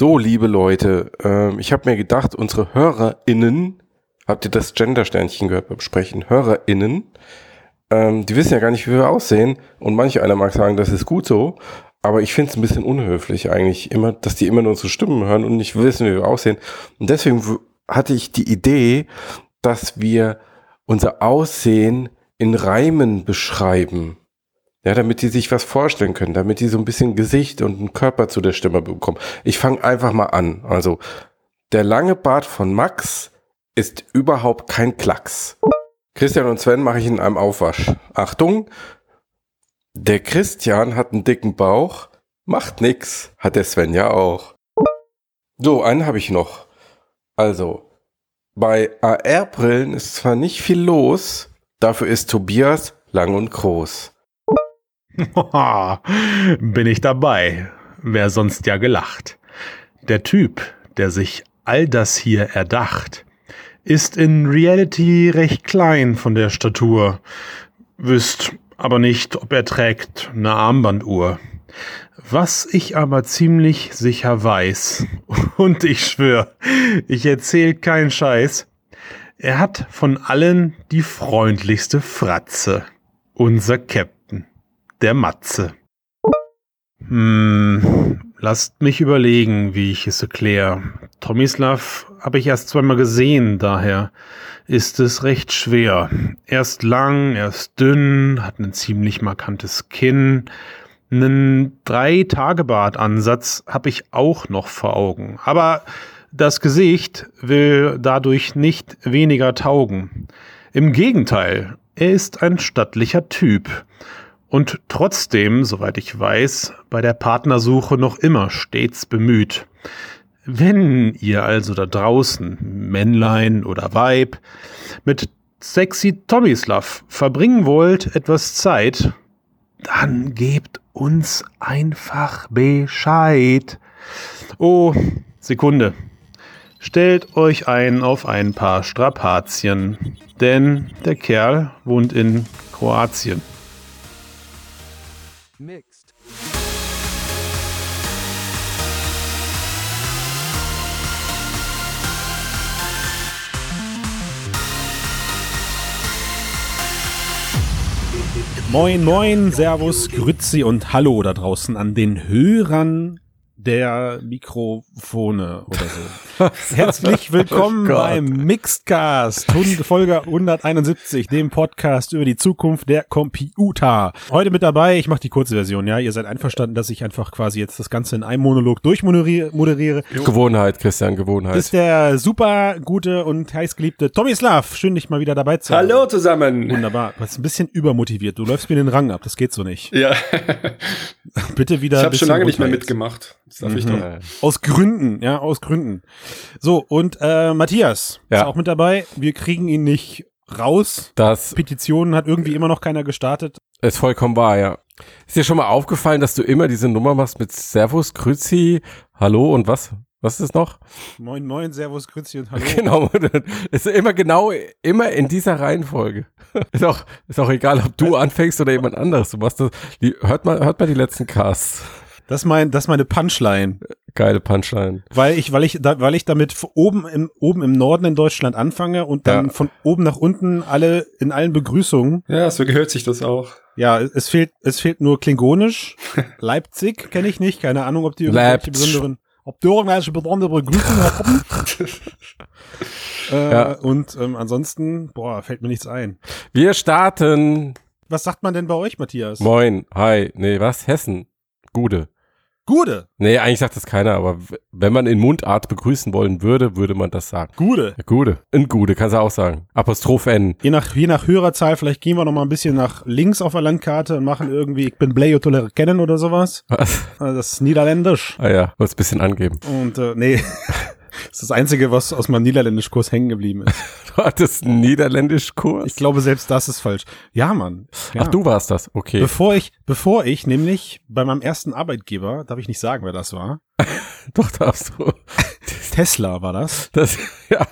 So, liebe Leute, ähm, ich habe mir gedacht, unsere HörerInnen, habt ihr das Gender-Sternchen gehört beim Sprechen? HörerInnen, ähm, die wissen ja gar nicht, wie wir aussehen. Und manch einer mag sagen, das ist gut so. Aber ich finde es ein bisschen unhöflich eigentlich, immer, dass die immer nur unsere Stimmen hören und nicht wissen, wie wir aussehen. Und deswegen hatte ich die Idee, dass wir unser Aussehen in Reimen beschreiben. Ja, damit die sich was vorstellen können, damit die so ein bisschen Gesicht und einen Körper zu der Stimme bekommen. Ich fange einfach mal an. Also, der lange Bart von Max ist überhaupt kein Klacks. Christian und Sven mache ich in einem Aufwasch. Achtung, der Christian hat einen dicken Bauch, macht nix, hat der Sven ja auch. So, einen habe ich noch. Also, bei AR-Brillen ist zwar nicht viel los, dafür ist Tobias lang und groß. Bin ich dabei. Wer sonst ja gelacht. Der Typ, der sich all das hier erdacht, ist in Reality recht klein von der Statur. Wüsst aber nicht, ob er trägt eine Armbanduhr. Was ich aber ziemlich sicher weiß, und ich schwör, ich erzähl keinen Scheiß, er hat von allen die freundlichste Fratze. Unser Captain der Matze. Hm, lasst mich überlegen, wie ich es erkläre. Tomislav habe ich erst zweimal gesehen, daher ist es recht schwer. Er ist lang, er ist dünn, hat ein ziemlich markantes Kinn. Einen Drei-Tage-Bart-Ansatz habe ich auch noch vor Augen. Aber das Gesicht will dadurch nicht weniger taugen. Im Gegenteil, er ist ein stattlicher Typ und trotzdem, soweit ich weiß, bei der Partnersuche noch immer stets bemüht. Wenn ihr also da draußen, Männlein oder Weib, mit sexy Tomislav verbringen wollt etwas Zeit, dann gebt uns einfach Bescheid. Oh, Sekunde. Stellt euch ein auf ein paar Strapazien, denn der Kerl wohnt in Kroatien. Mixed. Moin, moin, Servus, Grützi und Hallo da draußen an den Hörern der Mikrofone oder so. Herzlich willkommen oh beim Mixedcast, Folge 171, dem Podcast über die Zukunft der Computer. Heute mit dabei, ich mache die kurze Version, ja. Ihr seid einverstanden, dass ich einfach quasi jetzt das Ganze in einem Monolog durchmoderiere. Gewohnheit, Christian, Gewohnheit. ist der super gute und heißgeliebte Tomislav. Schön, dich mal wieder dabei zu haben. Hallo zusammen. Wunderbar. Du bist ein bisschen übermotiviert. Du läufst mir den Rang ab. Das geht so nicht. Ja. Bitte wieder. Ich habe schon lange nicht mehr mitgemacht. Das darf mhm. ich doch. Aus Gründen, ja, aus Gründen. So, und äh, Matthias ja. ist auch mit dabei. Wir kriegen ihn nicht raus. Das Petitionen hat irgendwie immer noch keiner gestartet. Ist vollkommen wahr, ja. Ist dir schon mal aufgefallen, dass du immer diese Nummer machst mit Servus, Grüzi, Hallo und was? Was ist noch? Moin, moin, Servus, Grüezi und Hallo. Genau, ist immer genau, immer in dieser Reihenfolge. Ist auch, ist auch egal, ob du anfängst oder jemand anderes. Du machst das, die, hört mal, hört mal die letzten Casts. Das ist mein, das ist meine Punchline. Geile Punchline. Weil ich, weil ich, da, weil ich damit oben im, oben im Norden in Deutschland anfange und dann ja. von oben nach unten alle, in allen Begrüßungen. Ja, so gehört sich das auch. Ja, es fehlt, es fehlt nur Klingonisch. Leipzig kenne ich nicht. Keine Ahnung, ob die irgendwelche besonderen, ob die irgendwelche besondere Begrüßungen haben. äh, ja. Und ähm, ansonsten, boah, fällt mir nichts ein. Wir starten. Was sagt man denn bei euch, Matthias? Moin, hi, nee, was? Hessen. Gude. Gude. Nee, eigentlich sagt das keiner, aber wenn man in Mundart begrüßen wollen würde, würde man das sagen. Gude. Ja, Gude. In Gude, kannst du auch sagen. Apostroph N. Je nach, je nach Hörerzahl, vielleicht gehen wir noch mal ein bisschen nach links auf der Landkarte und machen irgendwie, ich bin Bleo Toller kennen oder sowas. Was? Also das ist niederländisch. Ah ja, wollt's ein bisschen angeben. Und äh, nee. Das ist das Einzige, was aus meinem Niederländischkurs hängen geblieben ist. du hattest einen Niederländischkurs? Ich glaube, selbst das ist falsch. Ja, Mann. Ja. Ach, du warst das, okay. Bevor ich, bevor ich nämlich bei meinem ersten Arbeitgeber, darf ich nicht sagen, wer das war. Doch, darfst du. Tesla war das. Das, ja.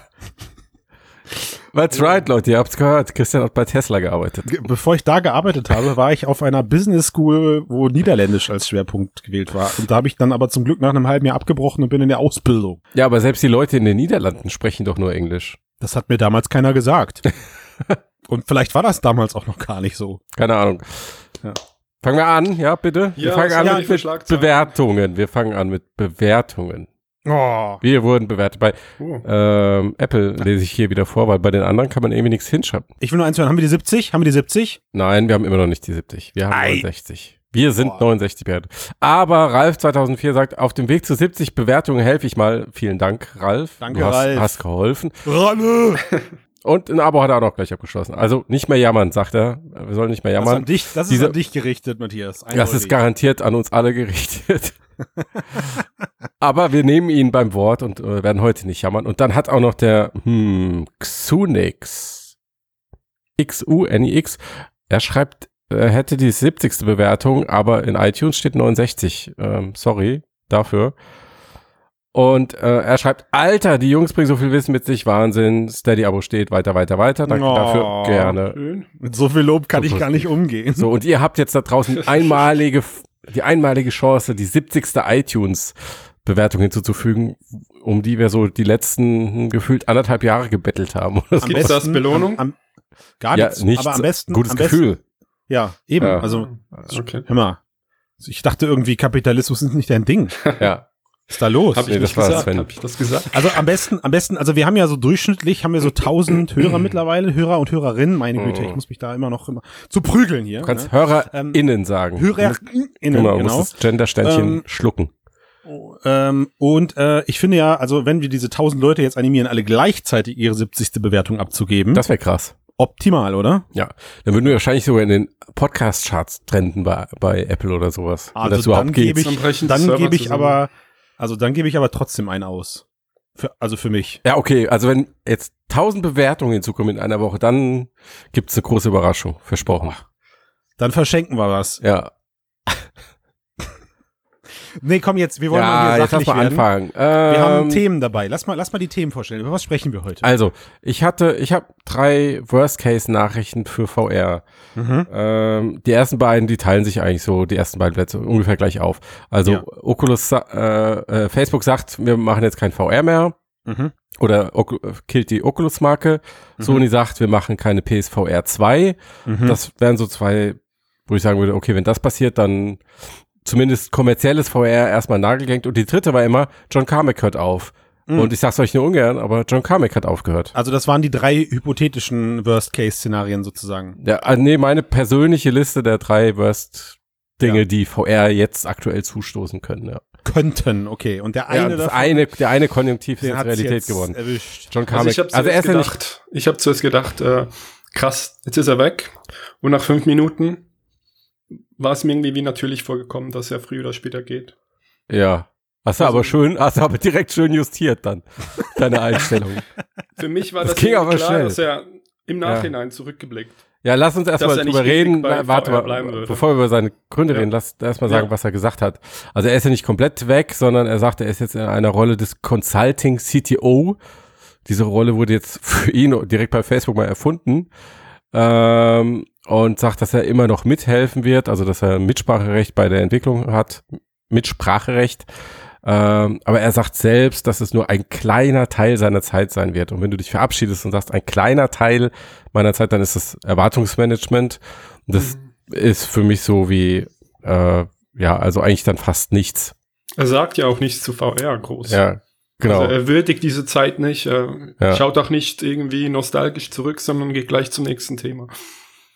That's right, Leute, ihr habt's gehört. Christian hat bei Tesla gearbeitet. Bevor ich da gearbeitet habe, war ich auf einer Business School, wo Niederländisch als Schwerpunkt gewählt war. Und da habe ich dann aber zum Glück nach einem halben Jahr abgebrochen und bin in der Ausbildung. Ja, aber selbst die Leute in den Niederlanden sprechen doch nur Englisch. Das hat mir damals keiner gesagt. und vielleicht war das damals auch noch gar nicht so. Keine Ahnung. Ja. Fangen wir an, ja, bitte? wir Ja, fangen was an mit, wir mit? Bewertungen. Wir fangen an mit Bewertungen. Oh. Wir wurden bewertet. Bei Oh. ähm, Apple lese ich hier wieder vor, weil bei den anderen kann man irgendwie nichts hinschreiben. Ich will nur eins hören. Haben wir die 70? Haben wir die 70? Nein, wir haben immer noch nicht die 70. Wir haben Ei. 69. Wir sind Boah. 69 bewertet. Aber Ralf 2004 sagt, auf dem Weg zu 70 Bewertungen helfe ich mal. Vielen Dank, Ralf. Danke, du hast, Ralf. hast geholfen. Ralle! Und ein Abo hat er auch noch gleich abgeschlossen. Also nicht mehr jammern, sagt er. Wir sollen nicht mehr Das ist, an jammern. dich, das ist Diese- an dich gerichtet, Matthias. Das Eindeutig. ist garantiert an uns alle gerichtet. Aber wir nehmen ihn beim Wort und äh, werden heute nicht jammern. Und dann hat auch noch der hm, Xunix, X-U-N-I-X, er schreibt, er hätte die 70. Bewertung, aber in iTunes steht 69. Ähm, sorry dafür. Und äh, er schreibt, Alter, die Jungs bringen so viel Wissen mit sich, Wahnsinn. Steady-Abo steht, weiter, weiter, weiter. Danke Oh. dafür, gerne. Schön. Mit so viel Lob kann So ich gar nicht umgehen. So, und ihr habt jetzt da draußen die einmalige, die einmalige Chance, die 70. iTunes-Bewertung hinzuzufügen, um die wir so die letzten gefühlt anderthalb Jahre gebettelt haben. Oder so. Am Gibt's das Belohnung? Am, am, gar Ja, nichts. nichts. Aber am besten. Gutes am besten, Gefühl. Ja, eben. Ja. Also, Okay. hör mal. Ich dachte irgendwie, Kapitalismus ist nicht dein Ding. Ja. Was ist da los? Habe Nee, ich das nicht war gesagt. Sven. Habe ich das gesagt? Also am besten, am besten, also wir haben ja so durchschnittlich, haben wir so 1000 Hörer mittlerweile, Hörer und Hörerinnen, meine Güte, Mhm. ich muss mich da immer noch immer zu prügeln hier. Du kannst ne? HörerInnen sagen. HörerInnen, Genau, du genau. musst das Gender-Sternchen Ähm, schlucken. Ähm, und äh, ich finde ja, also wenn wir diese 1000 Leute jetzt animieren, alle gleichzeitig ihre 70. Bewertung abzugeben, Das wäre krass. optimal, oder? Ja. Dann würden wir wahrscheinlich sogar in den Podcast-Charts trenden bei, bei Apple oder sowas. Also überhaupt dann gebe ich, Dann gebe ich zusammen. aber, also dann gebe ich aber trotzdem einen aus. Für, also für mich. Ja, okay. Also wenn jetzt 1000 Bewertungen hinzukommen in einer Woche, dann gibt's eine große Überraschung. Versprochen. Dann verschenken wir was. Ja. Nee, komm jetzt, wir wollen mal ja, hier jetzt lass mal werden. anfangen. Wir haben Ähm, Themen dabei. Lass mal, lass mal die Themen vorstellen. Über was sprechen wir heute? Also, ich hatte, ich habe drei Worst-Case-Nachrichten für VR. Mhm. Ähm, die ersten beiden, die teilen sich eigentlich so, die ersten beiden Plätze ungefähr gleich auf. Also Ja. Oculus, äh, äh, Facebook sagt, wir machen jetzt kein VR mehr. Mhm. Oder Ocu- killt die Oculus-Marke. Sony sagt, wir machen keine PSVR 2. Mhm. Das wären so zwei, wo ich sagen würde, okay, wenn das passiert, dann zumindest kommerzielles VR erstmal nagelgängt. Und die dritte war immer, John Carmack hört auf. Mhm. Und ich sag's euch nur ungern, aber John Carmack hat aufgehört. Also das waren die drei hypothetischen Worst-Case-Szenarien sozusagen. Ja, ah, nee, meine persönliche Liste der drei Worst-Dinge, Ja. die VR jetzt aktuell zustoßen können. Ja. Könnten, okay. Und der ja, eine das davon, eine, der eine Konjunktiv ist Realität jetzt geworden. erwischt. John Also Carmack. ich habe also er zuerst ist ja nicht, gedacht, ich habe zuerst gedacht, äh, krass, jetzt ist er weg. Und nach fünf Minuten war es mir irgendwie wie natürlich vorgekommen, dass er früher oder später geht. ja. Hast du Also- aber schön, hast du aber direkt schön justiert dann, deine Einstellung. Für mich war Das das, klar, schnell. dass er im Nachhinein zurückgeblickt. Ja, lass uns erstmal er drüber reden. Na, warte mal, bevor wir über seine Gründe Ja. reden, lass erstmal sagen, Ja. was er gesagt hat. Also er ist ja nicht komplett weg, sondern er sagt, er ist jetzt in einer Rolle des Consulting CTO. Diese Rolle wurde jetzt für ihn direkt bei Facebook mal erfunden. Ähm, und sagt, dass er immer noch mithelfen wird, also dass er Mitspracherecht bei der Entwicklung hat. Mitspracherecht. Ähm, aber er sagt selbst, dass es nur ein kleiner Teil seiner Zeit sein wird. Und wenn du dich verabschiedest und sagst, ein kleiner Teil meiner Zeit, dann ist es Erwartungsmanagement. Und das ist für mich so wie, äh, ja, also eigentlich dann fast nichts. Er sagt ja auch nichts zu VR groß. Ja, genau. Also er würdigt diese Zeit nicht, äh, Ja. schaut auch nicht irgendwie nostalgisch zurück, sondern geht gleich zum nächsten Thema.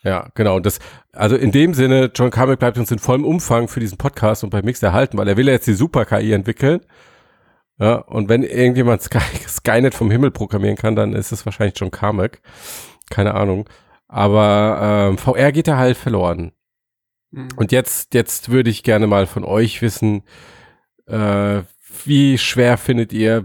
Ja, genau. Und das, also in dem Sinne, John Carmack bleibt uns in vollem Umfang für diesen Podcast und bei Mix erhalten, weil er will ja jetzt die Super-KI entwickeln. Ja, und wenn irgendjemand Sky, Skynet vom Himmel programmieren kann, dann ist es wahrscheinlich John Carmack. Keine Ahnung. Aber ähm, VR geht da halt verloren. Mhm. Und jetzt, jetzt würde ich gerne mal von euch wissen, äh, wie schwer findet ihr,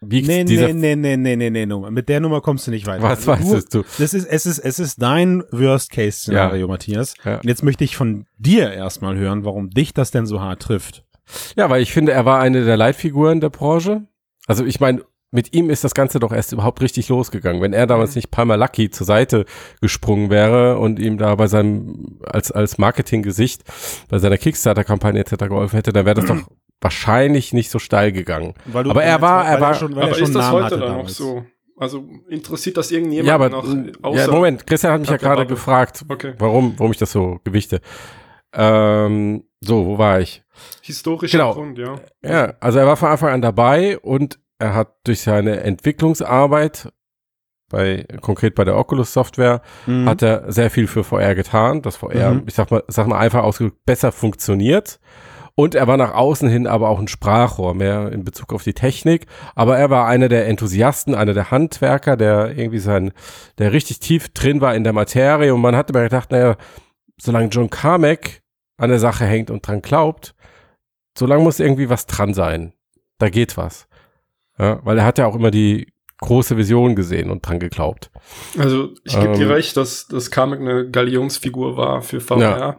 wiegt Nee, dieser, nee, nee, nee, nee, nee, nee, Nummer. Mit der Nummer kommst du nicht weiter. was Also weißt du? Das ist, es ist, es ist dein Worst-Case-Szenario, Matthias. Ja. Und jetzt möchte ich von dir erstmal hören, warum dich das denn so hart trifft. Ja, weil ich finde, er war eine der Leitfiguren der Branche. Also ich meine, mit ihm ist das Ganze doch erst überhaupt richtig losgegangen. Wenn er damals Mhm. nicht Palmer Lucky zur Seite gesprungen wäre und ihm da bei seinem, als, als Marketinggesicht bei seiner Kickstarter-Kampagne etc. geholfen hätte, dann wäre das doch wahrscheinlich nicht so steil gegangen. Weil du- Aber er war- er war- schon, weil er Aber schon ist das Namen heute hatte dann noch so? Also interessiert das irgendjemand ja, aber noch? ja, Moment, Christian hat mich ja gerade gefragt, Okay. warum, warum ich das so gewichte. Ähm, so, wo war ich? Historischer Genau. Grund, ja. Ja, also er war von Anfang an dabei und er hat durch seine Entwicklungsarbeit bei konkret bei der Oculus Software Mhm. hat er sehr viel für VR getan, dass VR, Mhm. ich sag mal, sag mal einfach ausgedrückt besser funktioniert. Und er war nach außen hin aber auch ein Sprachrohr, mehr in Bezug auf die Technik. Aber er war einer der Enthusiasten, einer der Handwerker, der irgendwie sein, der richtig tief drin war in der Materie. Und man hat immer gedacht, naja, solange John Carmack an der Sache hängt und dran glaubt, solange muss irgendwie was dran sein. Da geht was. Ja, weil er hat ja auch immer die große Vision gesehen und dran geglaubt. Also ich gebe dir Ähm. recht, dass das Kamek eine Galionsfigur war für VR.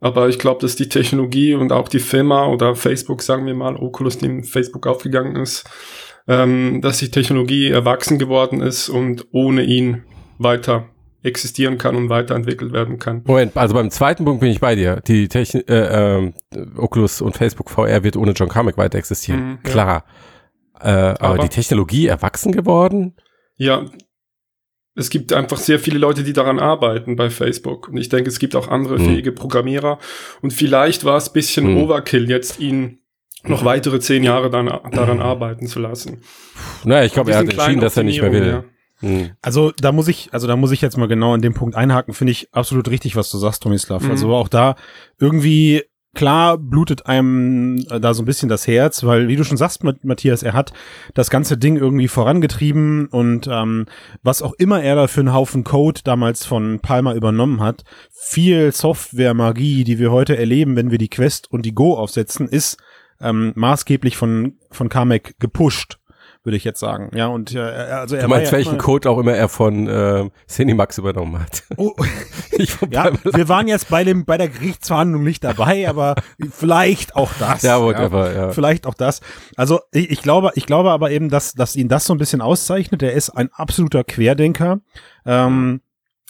Aber ich glaube, dass die Technologie und auch die Firma oder Facebook, sagen wir mal, Oculus, die in Facebook aufgegangen ist, ähm, dass die Technologie erwachsen geworden ist und ohne ihn weiter existieren kann und weiterentwickelt werden kann. Moment, also beim zweiten Punkt bin ich bei dir. Die Technik, äh, ähm, Oculus und Facebook VR wird ohne John Carmack weiter existieren. Mhm, ja. Klar. Äh, aber, Aber- die Technologie erwachsen geworden? Ja, es gibt einfach sehr viele Leute, die daran arbeiten bei Facebook. Und ich denke, es gibt auch andere Hm. fähige Programmierer. Und vielleicht war es ein bisschen Hm. Overkill, jetzt ihn noch weitere zehn Jahre dann, daran arbeiten zu lassen. Naja, ich glaube, er hat entschieden, dass er nicht mehr will. Optimierungen, Hm. Also da muss ich, also da muss ich jetzt mal genau an dem Punkt einhaken, finde ich absolut richtig, was du sagst, Tomislav. Mhm. Also auch da irgendwie klar blutet einem äh, da so ein bisschen das Herz, weil wie du schon sagst, Mat- Matthias, er hat das ganze Ding irgendwie vorangetrieben und ähm, was auch immer er da für einen Haufen Code damals von Palmer übernommen hat, viel Software-Magie, die wir heute erleben, wenn wir die Quest und die Go aufsetzen, ist ähm, maßgeblich von von Carmack gepusht, würde ich jetzt sagen. Ja und äh, also er Du meinst, ja welchen Code auch immer er von äh, Cinemax übernommen hat? Oh, ich ja, wir waren jetzt bei dem bei der Gerichtsverhandlung nicht dabei, aber vielleicht auch das. ja, whatever, ja. Vielleicht auch das. Also ich, ich glaube, ich glaube aber eben, dass, dass ihn das so ein bisschen auszeichnet. Er ist ein absoluter Querdenker. Ähm,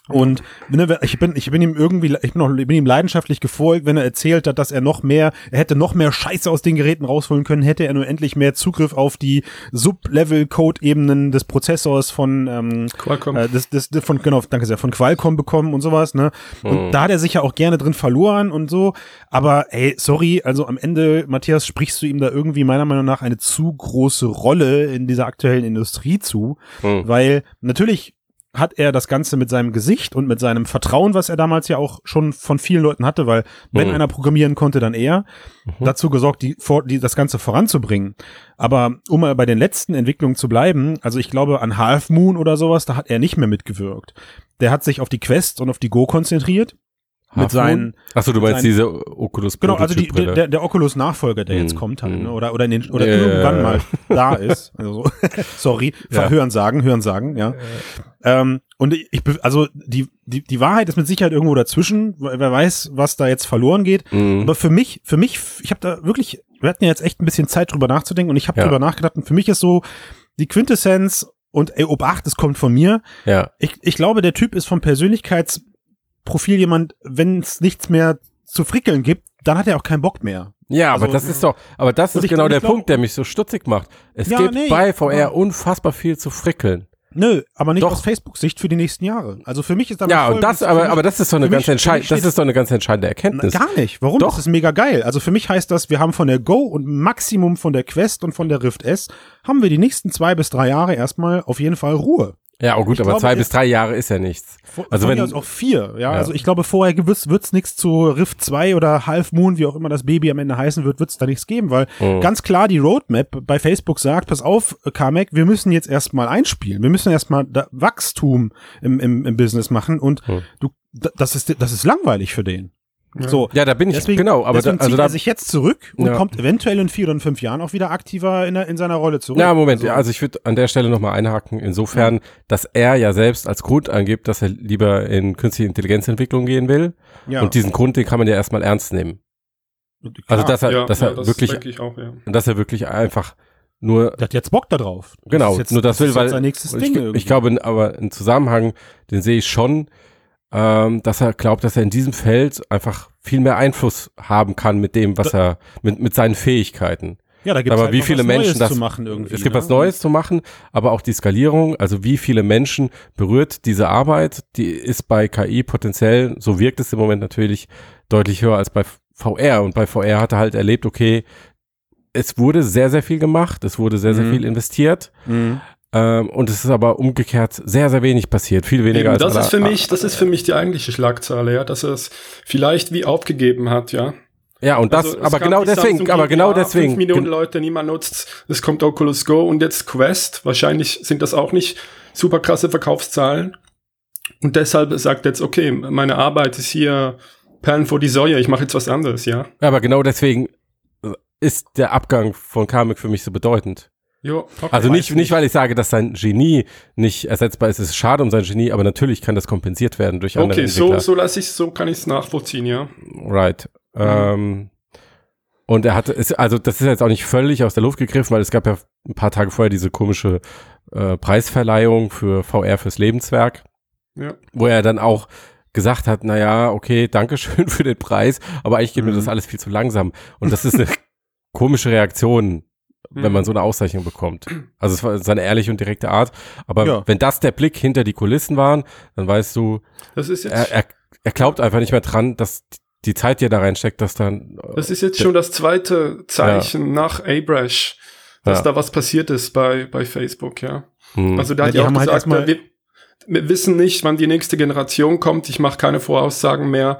und ne, ich bin, ich bin ihm irgendwie, ich bin, auch, bin ihm leidenschaftlich gefolgt, wenn er erzählt hat, dass er noch mehr, er hätte noch mehr Scheiße aus den Geräten rausholen können, hätte er nur endlich mehr Zugriff auf die Sub-Level-Code-Ebenen des Prozessors von ähm, Qualcomm. äh, das, das, von, genau, danke sehr, von Qualcomm bekommen und sowas, ne? Und Mhm. da hat er sich ja auch gerne drin verloren und so. Aber ey, sorry, also am Ende, Matthias, sprichst du ihm da irgendwie meiner Meinung nach eine zu große Rolle in dieser aktuellen Industrie zu, Hm. weil natürlich hat er das Ganze mit seinem Gesicht und mit seinem Vertrauen, was er damals ja auch schon von vielen Leuten hatte, weil wenn Mhm. einer programmieren konnte, dann er, dazu gesorgt, die, die, das Ganze voranzubringen. Aber um mal bei den letzten Entwicklungen zu bleiben, also ich glaube an Half Moon oder sowas, da hat er nicht mehr mitgewirkt. Der hat sich auf die Quest und auf die Go konzentriert. Mit seinen? Achso, du meinst seinen- diese Oculus genau, also die, der, der Oculus-Nachfolger, der jetzt Hm, kommt halt, hm. ne? oder, oder, in den, oder Ja, irgendwann mal da ist. Also, so. sorry, Ja. hören sagen, hören sagen, ja. Ähm, und ich, also die, die, die Wahrheit ist mit Sicherheit irgendwo dazwischen. Wer wer weiß, was da jetzt verloren geht. Mhm. Aber für mich, für mich, ich habe da wirklich, wir hatten ja jetzt echt ein bisschen Zeit drüber nachzudenken und ich habe Ja. drüber nachgedacht und für mich ist so die Quintessenz und ey, Obacht, es kommt von mir. Ja. Ich, ich glaube, der Typ ist vom Persönlichkeitsprofil jemand, wenn es nichts mehr zu frickeln gibt, dann hat er auch keinen Bock mehr. Ja, aber Also- das ist doch, aber das ist ich- genau der glaub- Punkt, der mich so stutzig macht. Es Ja, gibt nee, bei VR aber- unfassbar viel zu frickeln. Nö, aber nicht Doch. aus Facebook-Sicht für die nächsten Jahre. Also für mich ist aber Ja, und das, aber, mich- aber das ist doch eine ganz entscheidende, das ist doch eine ganz entscheidende Erkenntnis. Gar nicht. Warum? Doch. Das ist mega geil. Also für mich heißt das, wir haben von der Go und Maximum von der Quest und von der Rift S haben wir die nächsten zwei bis drei Jahre erstmal auf jeden Fall Ruhe. Ja, oh gut, Ich aber glaube, zwei bis drei Jahre ist ja nichts. Vor, Also wenn- auch vier, ja? Ja. Also ich glaube, vorher wird's wird's nichts zu Rift 2 oder Half Moon, wie auch immer das Baby am Ende heißen wird, wird's da nichts geben, weil Mhm. ganz klar die Roadmap bei Facebook sagt, pass auf, Carmack, wir müssen jetzt erstmal einspielen. Wir müssen erstmal Wachstum im, im, im Business machen und Mhm. du, das ist, das ist langweilig für den. Ja. So. Ja, da bin ich, Deswegen, genau, aber da, also zieht da, er sich jetzt zurück und Ja. kommt eventuell in vier oder fünf Jahren auch wieder aktiver in, der, in seiner Rolle zurück. ja, Moment, Also- ja, also ich würde an der Stelle nochmal einhaken, insofern, dass er ja selbst als Grund angibt, dass er lieber in künstliche Intelligenzentwicklung gehen will. ja. Und diesen Grund, den kann man ja erstmal ernst nehmen. Also, dass er, ja, dass ja, er das wirklich, auch, ja. dass er wirklich einfach Nur Der hat jetzt Bock da drauf. Das Genau, ist jetzt, nur das will, ist weil jetzt sein nächstes ich, Ding ich glaube, aber einen Zusammenhang, den sehe ich schon, ähm, dass er glaubt, dass er in diesem Feld einfach viel mehr Einfluss haben kann mit dem, was er, mit, mit seinen Fähigkeiten. ja, da gibt's aber halt wie viele was Menschen Neues das- zu machen irgendwie. Es gibt ne? was Neues zu machen, aber auch die Skalierung, also wie viele Menschen berührt diese Arbeit, die ist bei KI potenziell, so wirkt es im Moment natürlich deutlich höher als bei VR. Und bei VR hat er halt erlebt, okay, es wurde sehr, sehr viel gemacht, es wurde sehr, sehr Mhm. viel investiert. Mhm. Ähm, und es ist aber umgekehrt sehr, sehr wenig passiert. Viel weniger Eben, als das ist für mich, das ist für mich die eigentliche Schlagzeile, ja, dass er es vielleicht wie aufgegeben hat, ja. Ja, und das, Also, es aber genau die deswegen, Samsung aber genau deswegen. fünf Millionen gen- Leute, niemand nutzt. Es kommt Oculus Go und jetzt Quest. Wahrscheinlich sind das auch nicht super krasse Verkaufszahlen. Und deshalb sagt jetzt, okay, meine Arbeit ist hier Perlen vor die Säue, ich mache jetzt was anderes, ja. Aber genau deswegen ist der Abgang von Kamek für mich so bedeutend. Jo, okay, Also nicht, nicht, weil ich sage, dass sein Genie nicht ersetzbar ist. Es ist schade um sein Genie, aber natürlich kann das kompensiert werden durch andere Okay, so, Entwickler. so lasse ich so kann ich es nachvollziehen, ja. Right. Mhm. Ähm, und er hatte, ist, also das ist jetzt auch nicht völlig aus der Luft gegriffen, weil es gab ja ein paar Tage vorher diese komische äh, Preisverleihung für VR fürs Lebenswerk, Ja. wo er dann auch gesagt hat, na ja, okay, danke schön für den Preis, aber eigentlich geht mir Mhm. das alles viel zu langsam. Und das ist eine komische Reaktion, wenn Mhm. man so eine Auszeichnung bekommt. Also es war seine ehrliche und direkte Art. Aber Ja. wenn das der Blick hinter die Kulissen waren, dann weißt du, Das ist jetzt, er, er, er glaubt einfach nicht mehr dran, dass die Zeit, die er da reinsteckt, dass dann. äh, das ist jetzt schon das zweite Zeichen nach Abrash, dass Ja. da was passiert ist bei, bei Facebook, ja. hm. Also da Ja, hat die ja auch haben halt gesagt, erstmal- wir, wir wissen nicht, wann die nächste Generation kommt. Ich mache keine Voraussagen mehr.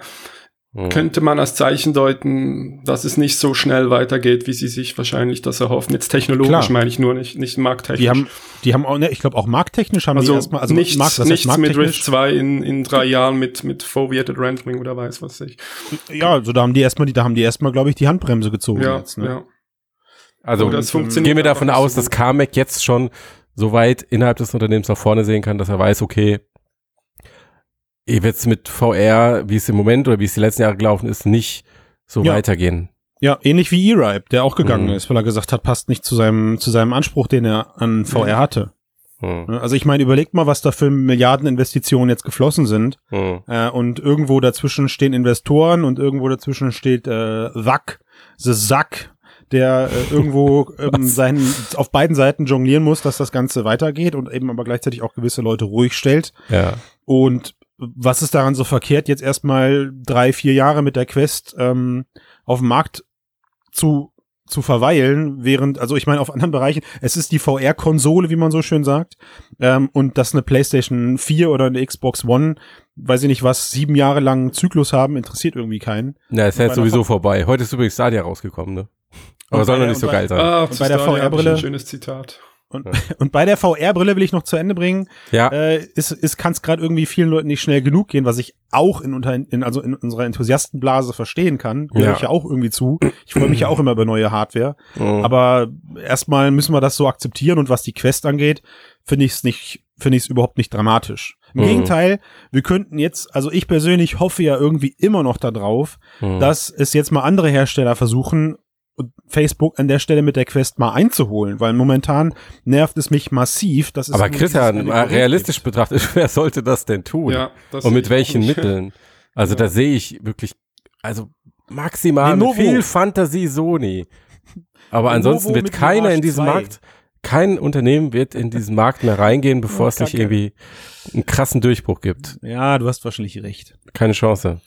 Hm. Könnte man als Zeichen deuten, dass es nicht so schnell weitergeht, wie sie sich wahrscheinlich das erhoffen. Jetzt technologisch Klar. meine ich nur, nicht, nicht markttechnisch. Die haben, die haben auch, ne, ich glaube auch markttechnisch haben also, die erstmal, also nichts, Markt- nichts mit? Rift 2 in, in drei Jahren mit, mit Foveated Rendering oder weiß was ich. Ja, also da haben die erstmal, die, da haben die erstmal, glaube ich, die Handbremse gezogen Ja, jetzt, ne? ja. Also gehen funktioniert wir davon aus, so dass. Carmack jetzt schon so weit innerhalb des Unternehmens nach vorne sehen kann, dass er weiß, okay, ihr wird's mit VR, wie es im Moment oder wie es die letzten Jahre gelaufen ist, nicht so Ja. weitergehen. Ja, ähnlich wie E-Ripe, der auch gegangen Mhm. ist, weil er gesagt hat, passt nicht zu seinem, zu seinem Anspruch, den er an VR hatte. Hm. Ne? Also ich meine, überlegt mal, was da für Milliardeninvestitionen jetzt geflossen sind. Hm. Äh, und irgendwo dazwischen stehen Investoren und irgendwo dazwischen steht äh, Wack, The Sack, der äh, irgendwo ähm, seinen, auf beiden Seiten jonglieren muss, dass das Ganze weitergeht und eben aber gleichzeitig auch gewisse Leute ruhig stellt. Ja. Und was ist daran so verkehrt, jetzt erstmal drei, vier Jahre mit der Quest ähm, auf dem Markt zu, zu verweilen, während, also ich meine, auf anderen Bereichen, es ist die VR-Konsole, wie man so schön sagt, ähm, und dass eine PlayStation 4 oder eine Xbox One, weiß ich nicht was, sieben Jahre lang einen Zyklus haben, interessiert irgendwie keinen. Ja, ist ja Bei jetzt der sowieso vorbei. Heute ist übrigens Stadia rausgekommen, ne? Aber Und soll noch nicht so bei- geil sein. Ah, Und bei der VR-Brille- Ein schönes Zitat. Und, und bei der VR-Brille will ich noch zu Ende bringen, ja. äh, ist, ist kann es gerade irgendwie vielen Leuten nicht schnell genug gehen, was ich auch in, unter, in also in unserer Enthusiastenblase verstehen kann. Gehöre Ja. ich ja auch irgendwie zu. Ich freue mich ja auch immer über neue Hardware. Hm. Aber erstmal müssen wir das so akzeptieren und was die Quest angeht, finde ich es nicht, finde ich es überhaupt nicht dramatisch. Im Mhm. Gegenteil, wir könnten jetzt, also ich persönlich hoffe ja irgendwie immer noch darauf, Hm. dass es jetzt mal andere Hersteller versuchen, Facebook an der Stelle mit der Quest mal einzuholen, weil momentan nervt es mich massiv, dass es Aber Christian, realistisch gibt. betrachtet, wer sollte das denn tun? Ja, das Und mit welchen nicht. Mitteln? Also Ja. da sehe ich wirklich, also maximal mit viel Fantasie Sony. Aber ansonsten wird keiner in diesem 2. Markt, kein Unternehmen wird in diesen Markt mehr reingehen, bevor Oh, es nicht irgendwie einen krassen Durchbruch gibt. Ja, du hast wahrscheinlich recht. Keine Chance.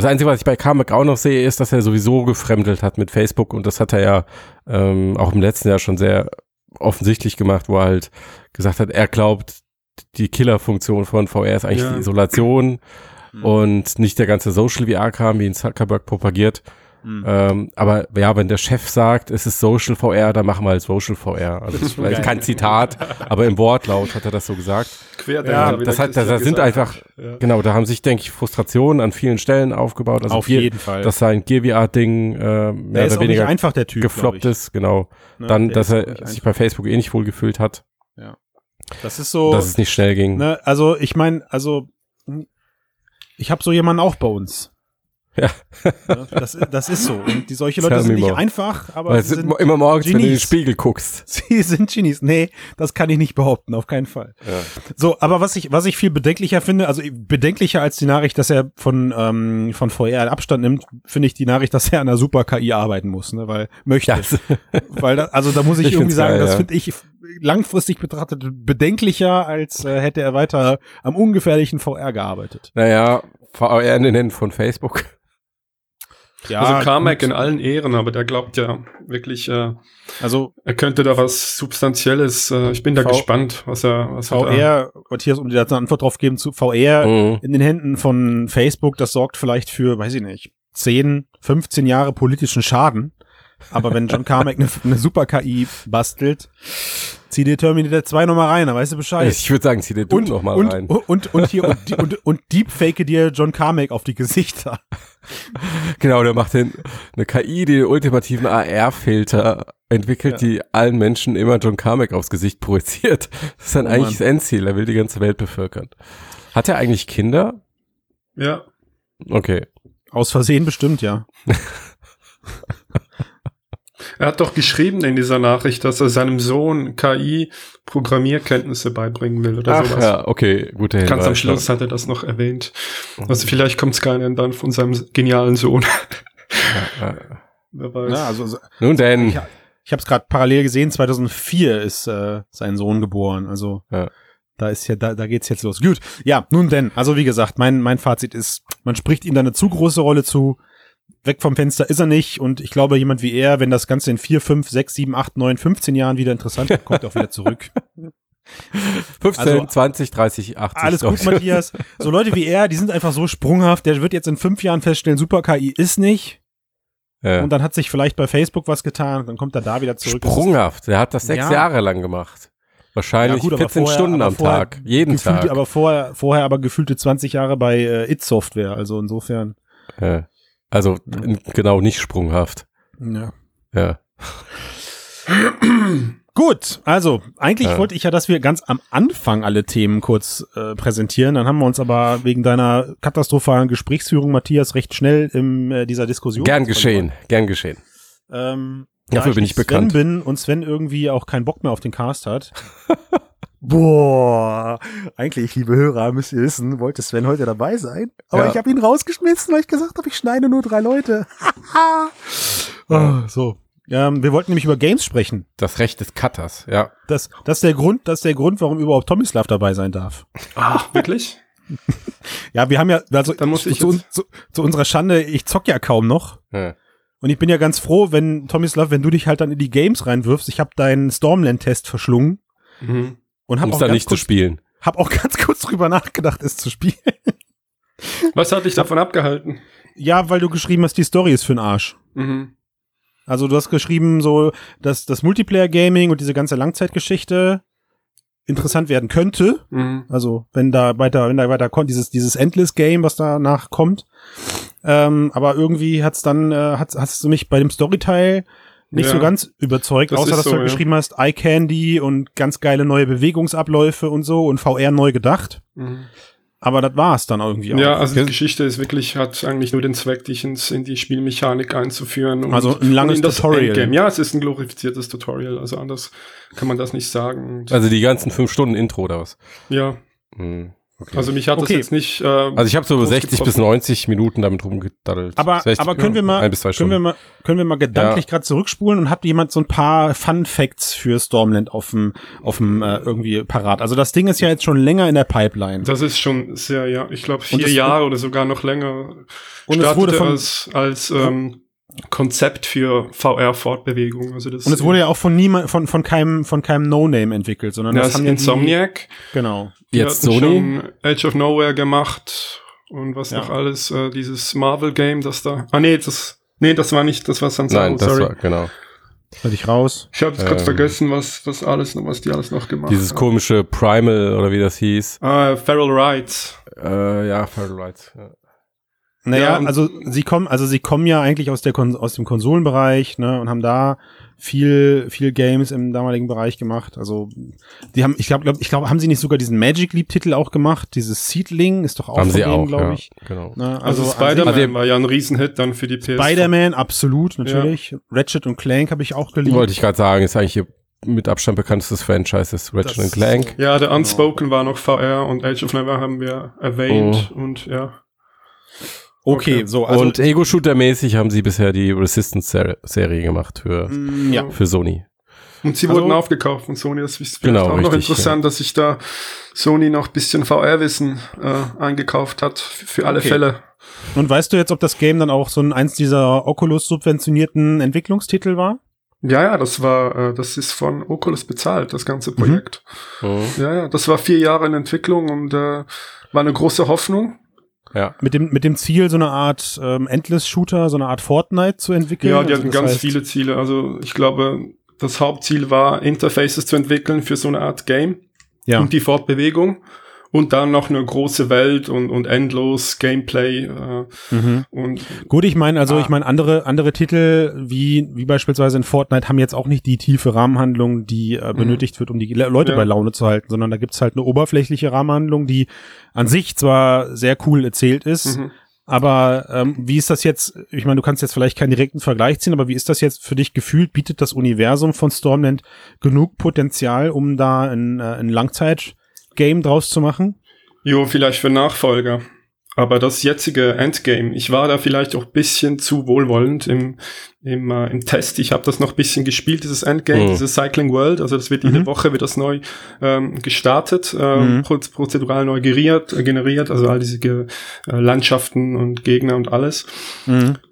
Das Einzige, was ich bei Carmack auch noch sehe, ist, dass er sowieso gefremdelt hat mit Facebook und das hat er ja ähm, auch im letzten Jahr schon sehr offensichtlich gemacht, wo er halt gesagt hat, er glaubt, die Killerfunktion von VR ist eigentlich Ja. die Isolation Hm. und nicht der ganze Social VR-Kram, wie ihn Zuckerberg propagiert. Hm. Ähm, aber ja, wenn der Chef sagt, es ist Social VR, dann machen wir halt Social VR. Also das ist vielleicht kein Zitat, aber im Wortlaut hat er das so gesagt. Querdenker, Ja, das der hat- da- da sind gesagt einfach-. Ja. Genau, da haben sich, denke ich, Frustrationen an vielen Stellen aufgebaut. Also Auf viel, jeden Fall. dass sein GWA-Ding äh, der mehr ist oder weniger einfach, der Typ. gefloppt ist, genau. Ne? Dann, Der dass er sich bei Facebook eh nicht wohl gefühlt hat, Das ist so. dass es nicht schnell ging. Ne, also ich meine, also hm, ich habe so jemanden auch bei uns. Ja. Das, das ist so. Und die solche Leute sind nicht more. einfach, aber Weil sie sind, immer morgens, wenn du in den Genies. Spiegel guckst. sie sind Genies. Nee, das kann ich nicht behaupten, auf keinen Fall. Ja. So, aber was ich, was ich viel bedenklicher finde, also bedenklicher als die Nachricht, dass er von, ähm, von VR Abstand nimmt, finde ich die Nachricht, dass er an einer super KI arbeiten muss, ne, weil möchte. Das, Weil da, also da muss ich, Ich irgendwie sagen, geil, das ja. finde ich langfristig betrachtet bedenklicher, als äh, hätte er weiter am ungefährlichen VR gearbeitet. naja, VR in den Händen von Facebook. Ja, also Carmack gut. in allen Ehren, aber der glaubt ja wirklich, äh, Also er könnte da was Substanzielles. Äh, ich bin da V- gespannt, was er, was er. VR, Matthias, um dir da eine Antwort drauf geben zu VR Mhm. in den Händen von Facebook, das sorgt vielleicht für, weiß ich nicht, 10, 15 Jahre politischen Schaden. Aber wenn John Carmack eine, eine super KI bastelt, zieh dir Terminator 2 nochmal rein, dann weißt du Bescheid. Ich würde sagen, zieh dir du und, noch mal und, rein. und, und, und hier und, und, und deepfake dir John Carmack auf die Gesichter. Genau, der macht den, eine KI, die den ultimativen AR-Filter entwickelt, Ja. die allen Menschen immer John Carmack aufs Gesicht projiziert. Das ist dann Oh eigentlich Mann. das Endziel. Er will die ganze Welt bevölkern. Hat er eigentlich Kinder? Ja. Okay. Aus Versehen bestimmt, ja. Er hat doch geschrieben in dieser Nachricht, dass er seinem Sohn KI-Programmierkenntnisse beibringen will oder Ach sowas. ja, okay, guter Hinweis. Ganz am Schluss hat er das noch erwähnt. Also vielleicht kommt Skynet dann von seinem genialen Sohn. Ja, ja. Wer weiß. ja also, Nun denn. Ich, ich habe es gerade parallel gesehen, 2004 ist äh, sein Sohn geboren. Also Ja. da ist ja, da, da geht's jetzt los. Gut, ja, nun denn, also wie gesagt, mein, mein Fazit ist, man spricht ihm da eine zu große Rolle zu. Weg vom Fenster ist er nicht und ich glaube, jemand wie er, wenn das Ganze in 4, 5, 6, 7, 8, 9, 15 Jahren wieder interessant wird, kommt er auch wieder zurück. 15, also- 20, 30, 80. Alles gut. Matthias. So Leute wie er, die sind einfach so sprunghaft, der wird jetzt in fünf Jahren feststellen, Super KI ist nicht. Ja. Und dann hat sich vielleicht bei Facebook was getan, dann kommt er da wieder zurück. Sprunghaft. Der hat das sechs Ja. Jahre lang gemacht. Wahrscheinlich Ja, gut, aber 14 vorher- Stunden am vorher Tag. Jeden gefühlt, Tag. aber vorher, vorher aber gefühlte 20 Jahre bei äh, It Software, also insofern. ja. Also n- genau nicht sprunghaft. Ja. Ja. Gut, also eigentlich Ja. wollte ich ja, dass wir ganz am Anfang alle Themen kurz äh, präsentieren. Dann haben wir uns aber wegen deiner katastrophalen Gesprächsführung, Matthias, recht schnell in äh, dieser Diskussion. Gern geschehen. Gern geschehen. Ähm, Dafür da bin ich nicht bekannt. Sven bin und Sven irgendwie auch keinen Bock mehr auf den Cast hat. Boah, eigentlich, liebe Hörer, müsst ihr wissen, wollte Sven heute dabei sein. Aber Ja. ich habe ihn rausgeschmissen, weil ich gesagt habe, ich schneide nur drei Leute. oh, so. Ähm, wir wollten nämlich über Games sprechen. Das Recht des Cutters. Ja. Das, das ist der Grund, das ist der Grund, warum überhaupt Tomislav dabei sein darf. Ach, wirklich? Ja, wir haben ja, also Dann muss zu, ich zu, zu, zu unserer Schande, ich zock ja kaum noch. ja. Und ich bin ja ganz froh, wenn, Tomislav, wenn du dich halt dann in die Games reinwirfst. Ich habe deinen Stormland-Test verschlungen Mhm. Und Um auch, es dann nicht zu kurz- spielen. hab auch ganz kurz drüber nachgedacht, es zu spielen. Was hat dich davon abgehalten? Ja, weil du geschrieben hast, die Story ist für den Arsch. Mhm. Also du hast geschrieben, so, dass das Multiplayer-Gaming und diese ganze Langzeitgeschichte interessant werden könnte. Mhm. Also wenn da weiter, wenn da weiter kommt, dieses, dieses Endless-Game, was danach kommt. Ähm, aber irgendwie hat's dann, äh, hat's, hast du mich bei dem Storyteil nicht Ja. so ganz überzeugt, Das außer dass so, du halt ja. geschrieben hast, Eye Candy und ganz geile neue Bewegungsabläufe und so und VR neu gedacht. Mhm. Aber das war's dann irgendwie auch. Ja, also die Geschichte ist wirklich, hat eigentlich nur den Zweck, dich ins, in die Spielmechanik einzuführen. Und, Also ein langes und in das Tutorial. Endgame. Ja, es ist ein glorifiziertes Tutorial, also anders kann man das nicht sagen. Und, Also die ganzen fünf Stunden Intro oder was? ja, Hm. Okay. also mich hat Okay. das jetzt nicht. Äh, Also ich habe so groß 60 bis getroffen. 90 Minuten damit rumgedaddelt. Aber, 60, aber können wir mal, ein bis zwei können wir Stunden. mal, können wir mal gedanklich gerade zurückspulen und hat jemand so ein paar Fun Facts für Stormland auf dem, auf dem äh, irgendwie parat? Also das Ding ist ja jetzt schon länger in der Pipeline. Das ist schon sehr, ja, ich glaube vier Jahre oder sogar noch länger. Und es wurde von, als, als ähm, Konzept für VR-Fortbewegung. Also das und es wurde ja auch von niemand, von, von keinem, von keinem No-Name entwickelt, sondern ja, das das haben ja die, Insomniac. genau. Die Jetzt Sony? schon Edge of Nowhere gemacht und was Ja. noch alles, äh, dieses Marvel-Game, das da. Ah nee, das. Nee, das war nicht, das war Sansaro, Nein, das sorry. war, genau. Hör dich raus. ich habe jetzt kurz Ähm, vergessen, was, was alles noch, was die alles noch gemacht Dieses haben. komische Primal oder wie das hieß. Ah, Feral Rights. Äh, ja, Feral Rights. Ja. Naja, Ja, also sie kommen, also sie kommen ja eigentlich aus der Kon aus dem Konsolenbereich, ne, und haben da viel, viel Games im damaligen Bereich gemacht. Also die haben, ich glaube, glaub, ich glaube, haben sie nicht sogar diesen Magic Leap Titel auch gemacht? Dieses Seedling ist doch auch Haben von sie denen, auch, glaube ja, ich. genau. Ne, Also, an Spider-Man Also- war ja ein Riesenhit dann für die PS. Spider-Man, absolut, natürlich. Ratchet und Clank habe ich auch geliebt. Wollte ich gerade sagen, ist eigentlich mit Abstand bekanntestes Franchise, ist Ratchet Das- and Clank. Ja, der Unspoken war noch VR und Age of Never haben wir erwähnt Oh. und ja. Okay, okay. so, also und Ego-Shooter-mäßig haben sie bisher die Resistance-Serie gemacht für, mm, ja. Für Sony. Und sie Also- wurden aufgekauft von Sony. Das ist vielleicht Genau, auch noch richtig, interessant, dass sich da Sony noch bisschen VR-Wissen äh, eingekauft hat, für alle Okay. Fälle. Und weißt du jetzt, ob das Game dann auch so ein eins dieser Oculus subventionierten Entwicklungstitel war? Ja, ja, das war, äh, das ist von Oculus bezahlt, das ganze Projekt. Mhm. Ja, ja, das war vier Jahre in Entwicklung und äh, war eine große Hoffnung. Ja. Mit dem, mit dem Ziel, so eine Art ähm, Endless-Shooter, so eine Art Fortnite zu entwickeln? Ja, die Also hatten das ganz heißt- viele Ziele. Also ich glaube, das Hauptziel war, Interfaces zu entwickeln für so eine Art Game Ja. und die Fortbewegung. Und dann noch eine große Welt und, und endlos Gameplay. Äh, Mhm. und Gut, ich meine, also Ah. ich meine, andere, andere Titel, wie, wie beispielsweise in Fortnite, haben jetzt auch nicht die tiefe Rahmenhandlung, die äh, benötigt wird, um die Le Leute Ja. bei Laune zu halten, sondern da gibt's halt eine oberflächliche Rahmenhandlung, die an sich zwar sehr cool erzählt ist, mhm. aber ähm, wie ist das jetzt, ich meine, du kannst jetzt vielleicht keinen direkten Vergleich ziehen, aber wie ist das jetzt für dich gefühlt? Bietet das Universum von Stormland genug Potenzial, um da ein, äh, ein Langzeit-Game draus zu machen? Jo, vielleicht für Nachfolger. Aber das jetzige Endgame, ich war da vielleicht auch bisschen zu wohlwollend im, im, äh, im Test. Ich habe das noch bisschen gespielt, dieses Endgame, Mhm. dieses Cycling World. Also das wird jede Mhm. Woche wird das neu ähm, gestartet, ähm, Mhm. proz- prozedural neu geriert, äh, generiert, also all diese äh, Landschaften und Gegner und alles.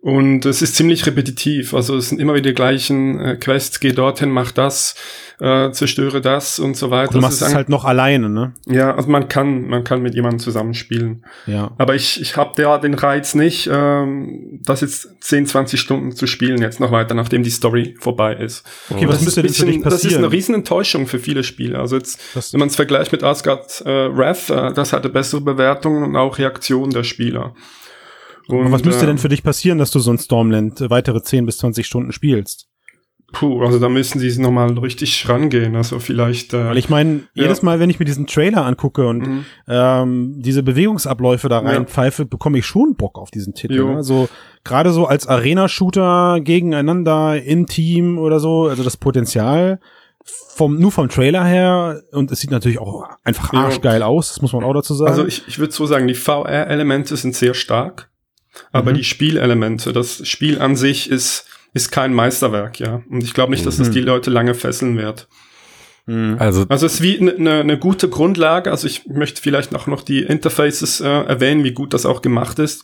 Und es ist ziemlich repetitiv. Also es sind immer wieder die gleichen äh, Quests, geh dorthin, mach das, äh, zerstöre das und so weiter. Du machst es halt noch alleine, ne? ja, also man kann, man kann mit jemandem zusammenspielen. Ja. Aber ich, ich habe da den Reiz nicht, ähm, das jetzt 10, 20 Stunden zu spielen, jetzt noch weiter, nachdem die Story vorbei ist. Okay, das was ist müsste denn für dich bisschen, das ist eine riesen Enttäuschung für viele Spiele. Also jetzt, Das- wenn man es vergleicht mit Asgard äh, Wrath, äh, das hatte bessere Bewertungen und auch Reaktionen der Spieler. Und was müsste äh, denn für dich passieren, dass du so ein Stormland äh, weitere 10 bis 20 Stunden spielst? Puh, also da müssen sie nochmal richtig rangehen. Also vielleicht. Äh, Weil ich meine, Ja. jedes Mal, wenn ich mir diesen Trailer angucke und Mhm. ähm, diese Bewegungsabläufe da Ja. rein pfeife, bekomme ich schon Bock auf diesen Titel. Jo. Also gerade so als Arena-Shooter gegeneinander im Team oder so, also das Potenzial vom nur vom Trailer her und es sieht natürlich auch einfach Ja. arschgeil aus, das muss man auch dazu sagen. Also ich, ich würde so sagen, die VR-Elemente sind sehr stark, aber Mhm. die Spielelemente, das Spiel an sich ist, ist kein Meisterwerk, ja. Und ich glaube nicht, dass das Mhm. die Leute lange fesseln wird. Mhm. Also, Also es ist wie eine ne, ne gute Grundlage. Also ich möchte vielleicht auch noch die Interfaces äh, erwähnen, wie gut das auch gemacht ist.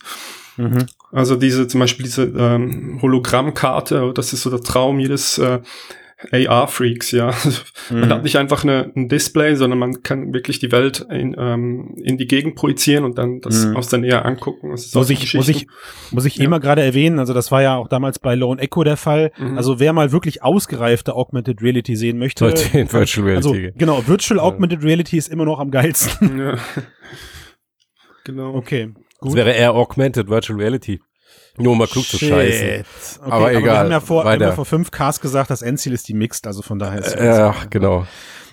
Mhm. Also diese zum Beispiel diese ähm, Hologrammkarte, das ist so der Traum jedes äh, AR-Freaks, ja. Man Mhm. hat nicht einfach eine, ein Display, sondern man kann wirklich die Welt in, ähm, in die Gegend projizieren und dann das Mhm. aus der Nähe angucken. Das Muss ich, muss ich, muss ich Ja. immer gerade erwähnen, also das war ja auch damals bei Lone Echo der Fall. Mhm. Also wer mal wirklich ausgereifte Augmented Reality sehen möchte. sollte in Virtual Reality Also gehen. genau, Virtual Augmented Reality ist immer noch am geilsten. ja. genau. Okay, Das gut. wäre eher Augmented Virtual Reality. Nur um mal klug zu scheißen. Okay, Aber Wir egal, haben ja vor, wir haben ja vor fünf Cast gesagt, das Endziel ist die Mixed, also von daher ist Äh, Ja, genau.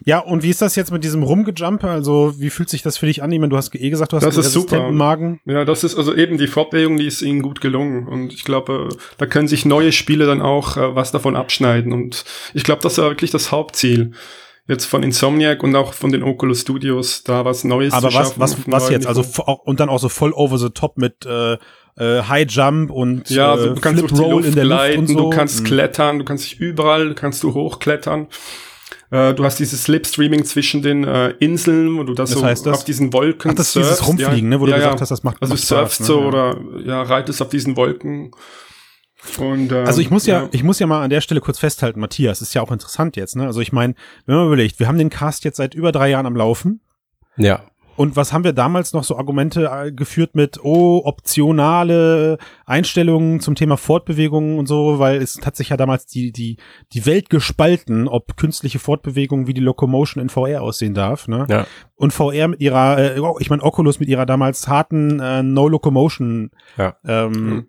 Ja, und wie ist das jetzt mit diesem Rumgejumpe? Also, wie fühlt sich das für dich an? Ich meine, du hast eh gesagt, du hast Das einen ist super. Magen. Ja, das ist also eben die Fortbewegung, die ist ihnen gut gelungen. Und ich glaube, da können sich neue Spiele dann auch äh, was davon abschneiden. Und ich glaube, das war wirklich das Hauptziel. Jetzt von Insomniac und auch von den Oculus Studios, da was Neues Aber zu was, schaffen. was, auf was neuem jetzt? Also, und dann auch so voll over the top mit äh, äh, High Jump und ja, also äh, du kannst Flip durch die Roll Luft in der Luft und so. du kannst Mhm. klettern, du kannst dich überall, kannst du hochklettern. Äh, du hast dieses Slipstreaming zwischen den äh, Inseln, wo du das Was so heißt das? auf diesen Wolken Ach, das ist dieses surfst, Rumfliegen, ne, wo du ja, gesagt ja. hast, das macht, Also macht surfst Spaß, so ne? oder ja, reitest auf diesen Wolken. Und, ähm, Also ich muss ja, ich muss ja mal an der Stelle kurz festhalten, Matthias, ist ja auch interessant jetzt, ne? Also ich meine, wenn man überlegt, wir haben den Cast jetzt seit über drei Jahren am Laufen. Ja. Und was haben wir damals noch so Argumente äh, geführt mit, oh, optionale Einstellungen zum Thema Fortbewegungen und so, weil es hat sich ja damals die, die, die Welt gespalten, ob künstliche Fortbewegung wie die Locomotion in VR aussehen darf, ne? Ja. Und VR mit ihrer, äh, ich meine Oculus mit ihrer damals harten äh, No-Locomotion Ja. ähm,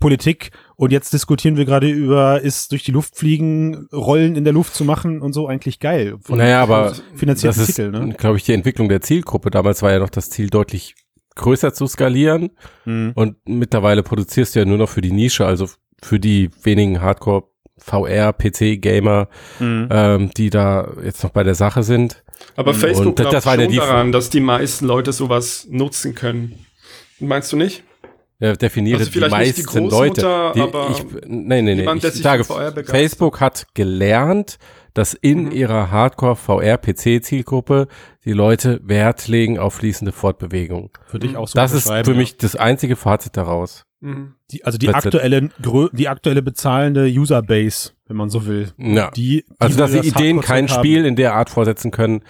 Politik. Und jetzt diskutieren wir gerade über, ist durch die Luft fliegen, Rollen in der Luft zu machen und so eigentlich geil. Naja, aber finanzierte das ist, Titel, ne? glaube ich, die Entwicklung der Zielgruppe. Damals war ja noch das Ziel, deutlich größer zu skalieren. Mhm. Und mittlerweile produzierst du ja nur noch für die Nische, also für die wenigen Hardcore VR, PC, Gamer, Mhm. ähm, die da jetzt noch bei der Sache sind. Aber Und Facebook das- glaubt das war schon die- daran, dass die meisten Leute sowas nutzen können. Meinst du nicht? Ja, definiere Also die nicht die meisten Leute. Die, aber ich, nee, nee, nee. jemand, Ich sage. Facebook hat gelernt, dass in Mhm. ihrer Hardcore-VR-PC-Zielgruppe die Leute Wert legen auf fließende Fortbewegung. Für dich auch so das ist für ja. mich das einzige Fazit daraus. Mhm. Die, also die That's aktuelle, die aktuelle bezahlende Userbase, wenn man so will. Ja. Die, die Also, dass sie das Ideen kein haben. Spiel in der Art vorsetzen können,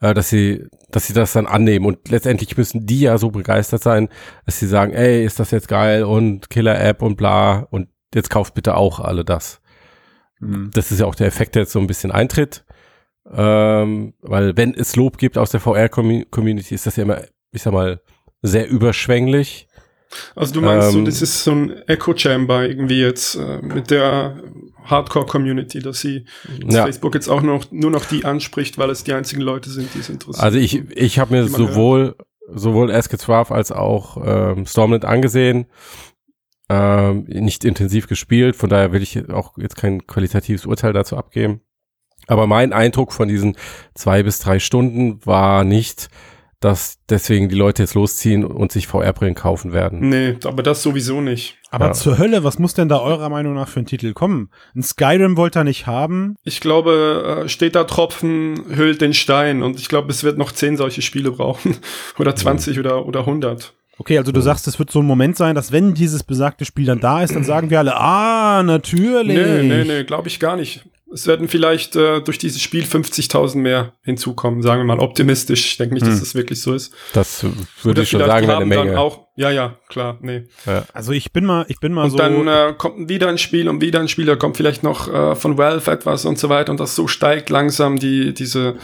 äh, dass sie, dass sie das dann annehmen. Und letztendlich müssen die ja so begeistert sein, dass sie sagen, ey, ist das jetzt geil und Killer-App und bla und jetzt kauft bitte auch alle das. Mhm. Das ist ja auch der Effekt, der jetzt so ein bisschen eintritt. Ähm, weil wenn es Lob gibt aus der VR-Community, ist das ja immer, ich sag mal, sehr überschwänglich. Also du meinst so, Ähm, das ist so ein Echo-Chamber irgendwie jetzt äh, mit der Hardcore-Community, dass sie dass Ja. Facebook jetzt auch noch nur noch die anspricht, weil es die einzigen Leute sind, die es interessieren. Also ich, ich habe mir Die man sowohl, sowohl Ask It Rough als auch ähm, Stormnet angesehen. Ähm, nicht intensiv gespielt, von daher will ich auch jetzt kein qualitatives Urteil dazu abgeben. Aber mein Eindruck von diesen zwei bis drei Stunden war nicht, dass deswegen die Leute jetzt losziehen und sich VR-Brillen kaufen werden. Nee, aber das sowieso nicht. Aber Ja. zur Hölle, was muss denn da eurer Meinung nach für ein Titel kommen? Ein Skyrim wollt ihr nicht haben. Ich glaube, äh, steht da Tropfen, hüllt den Stein und ich glaube, es wird noch zehn solche Spiele brauchen. oder 20 oder, oder 100. Okay, also du sagst, es wird so ein Moment sein, dass wenn dieses besagte Spiel dann da ist, dann sagen wir alle, ah, natürlich. Nee, nee, nee, glaube ich gar nicht. Es werden vielleicht äh, durch dieses Spiel 50.000 mehr hinzukommen, sagen wir mal optimistisch. Ich denke nicht, dass Hm. das wirklich so ist. Das würde ich schon sagen, eine haben dann Menge. auch, ja, ja, klar, nee. Also ich bin mal, ich bin mal Und so. dann äh, kommt wieder ein Spiel und wieder ein Spiel, da kommt vielleicht noch äh, von Valve etwas und so weiter und das so steigt langsam die diese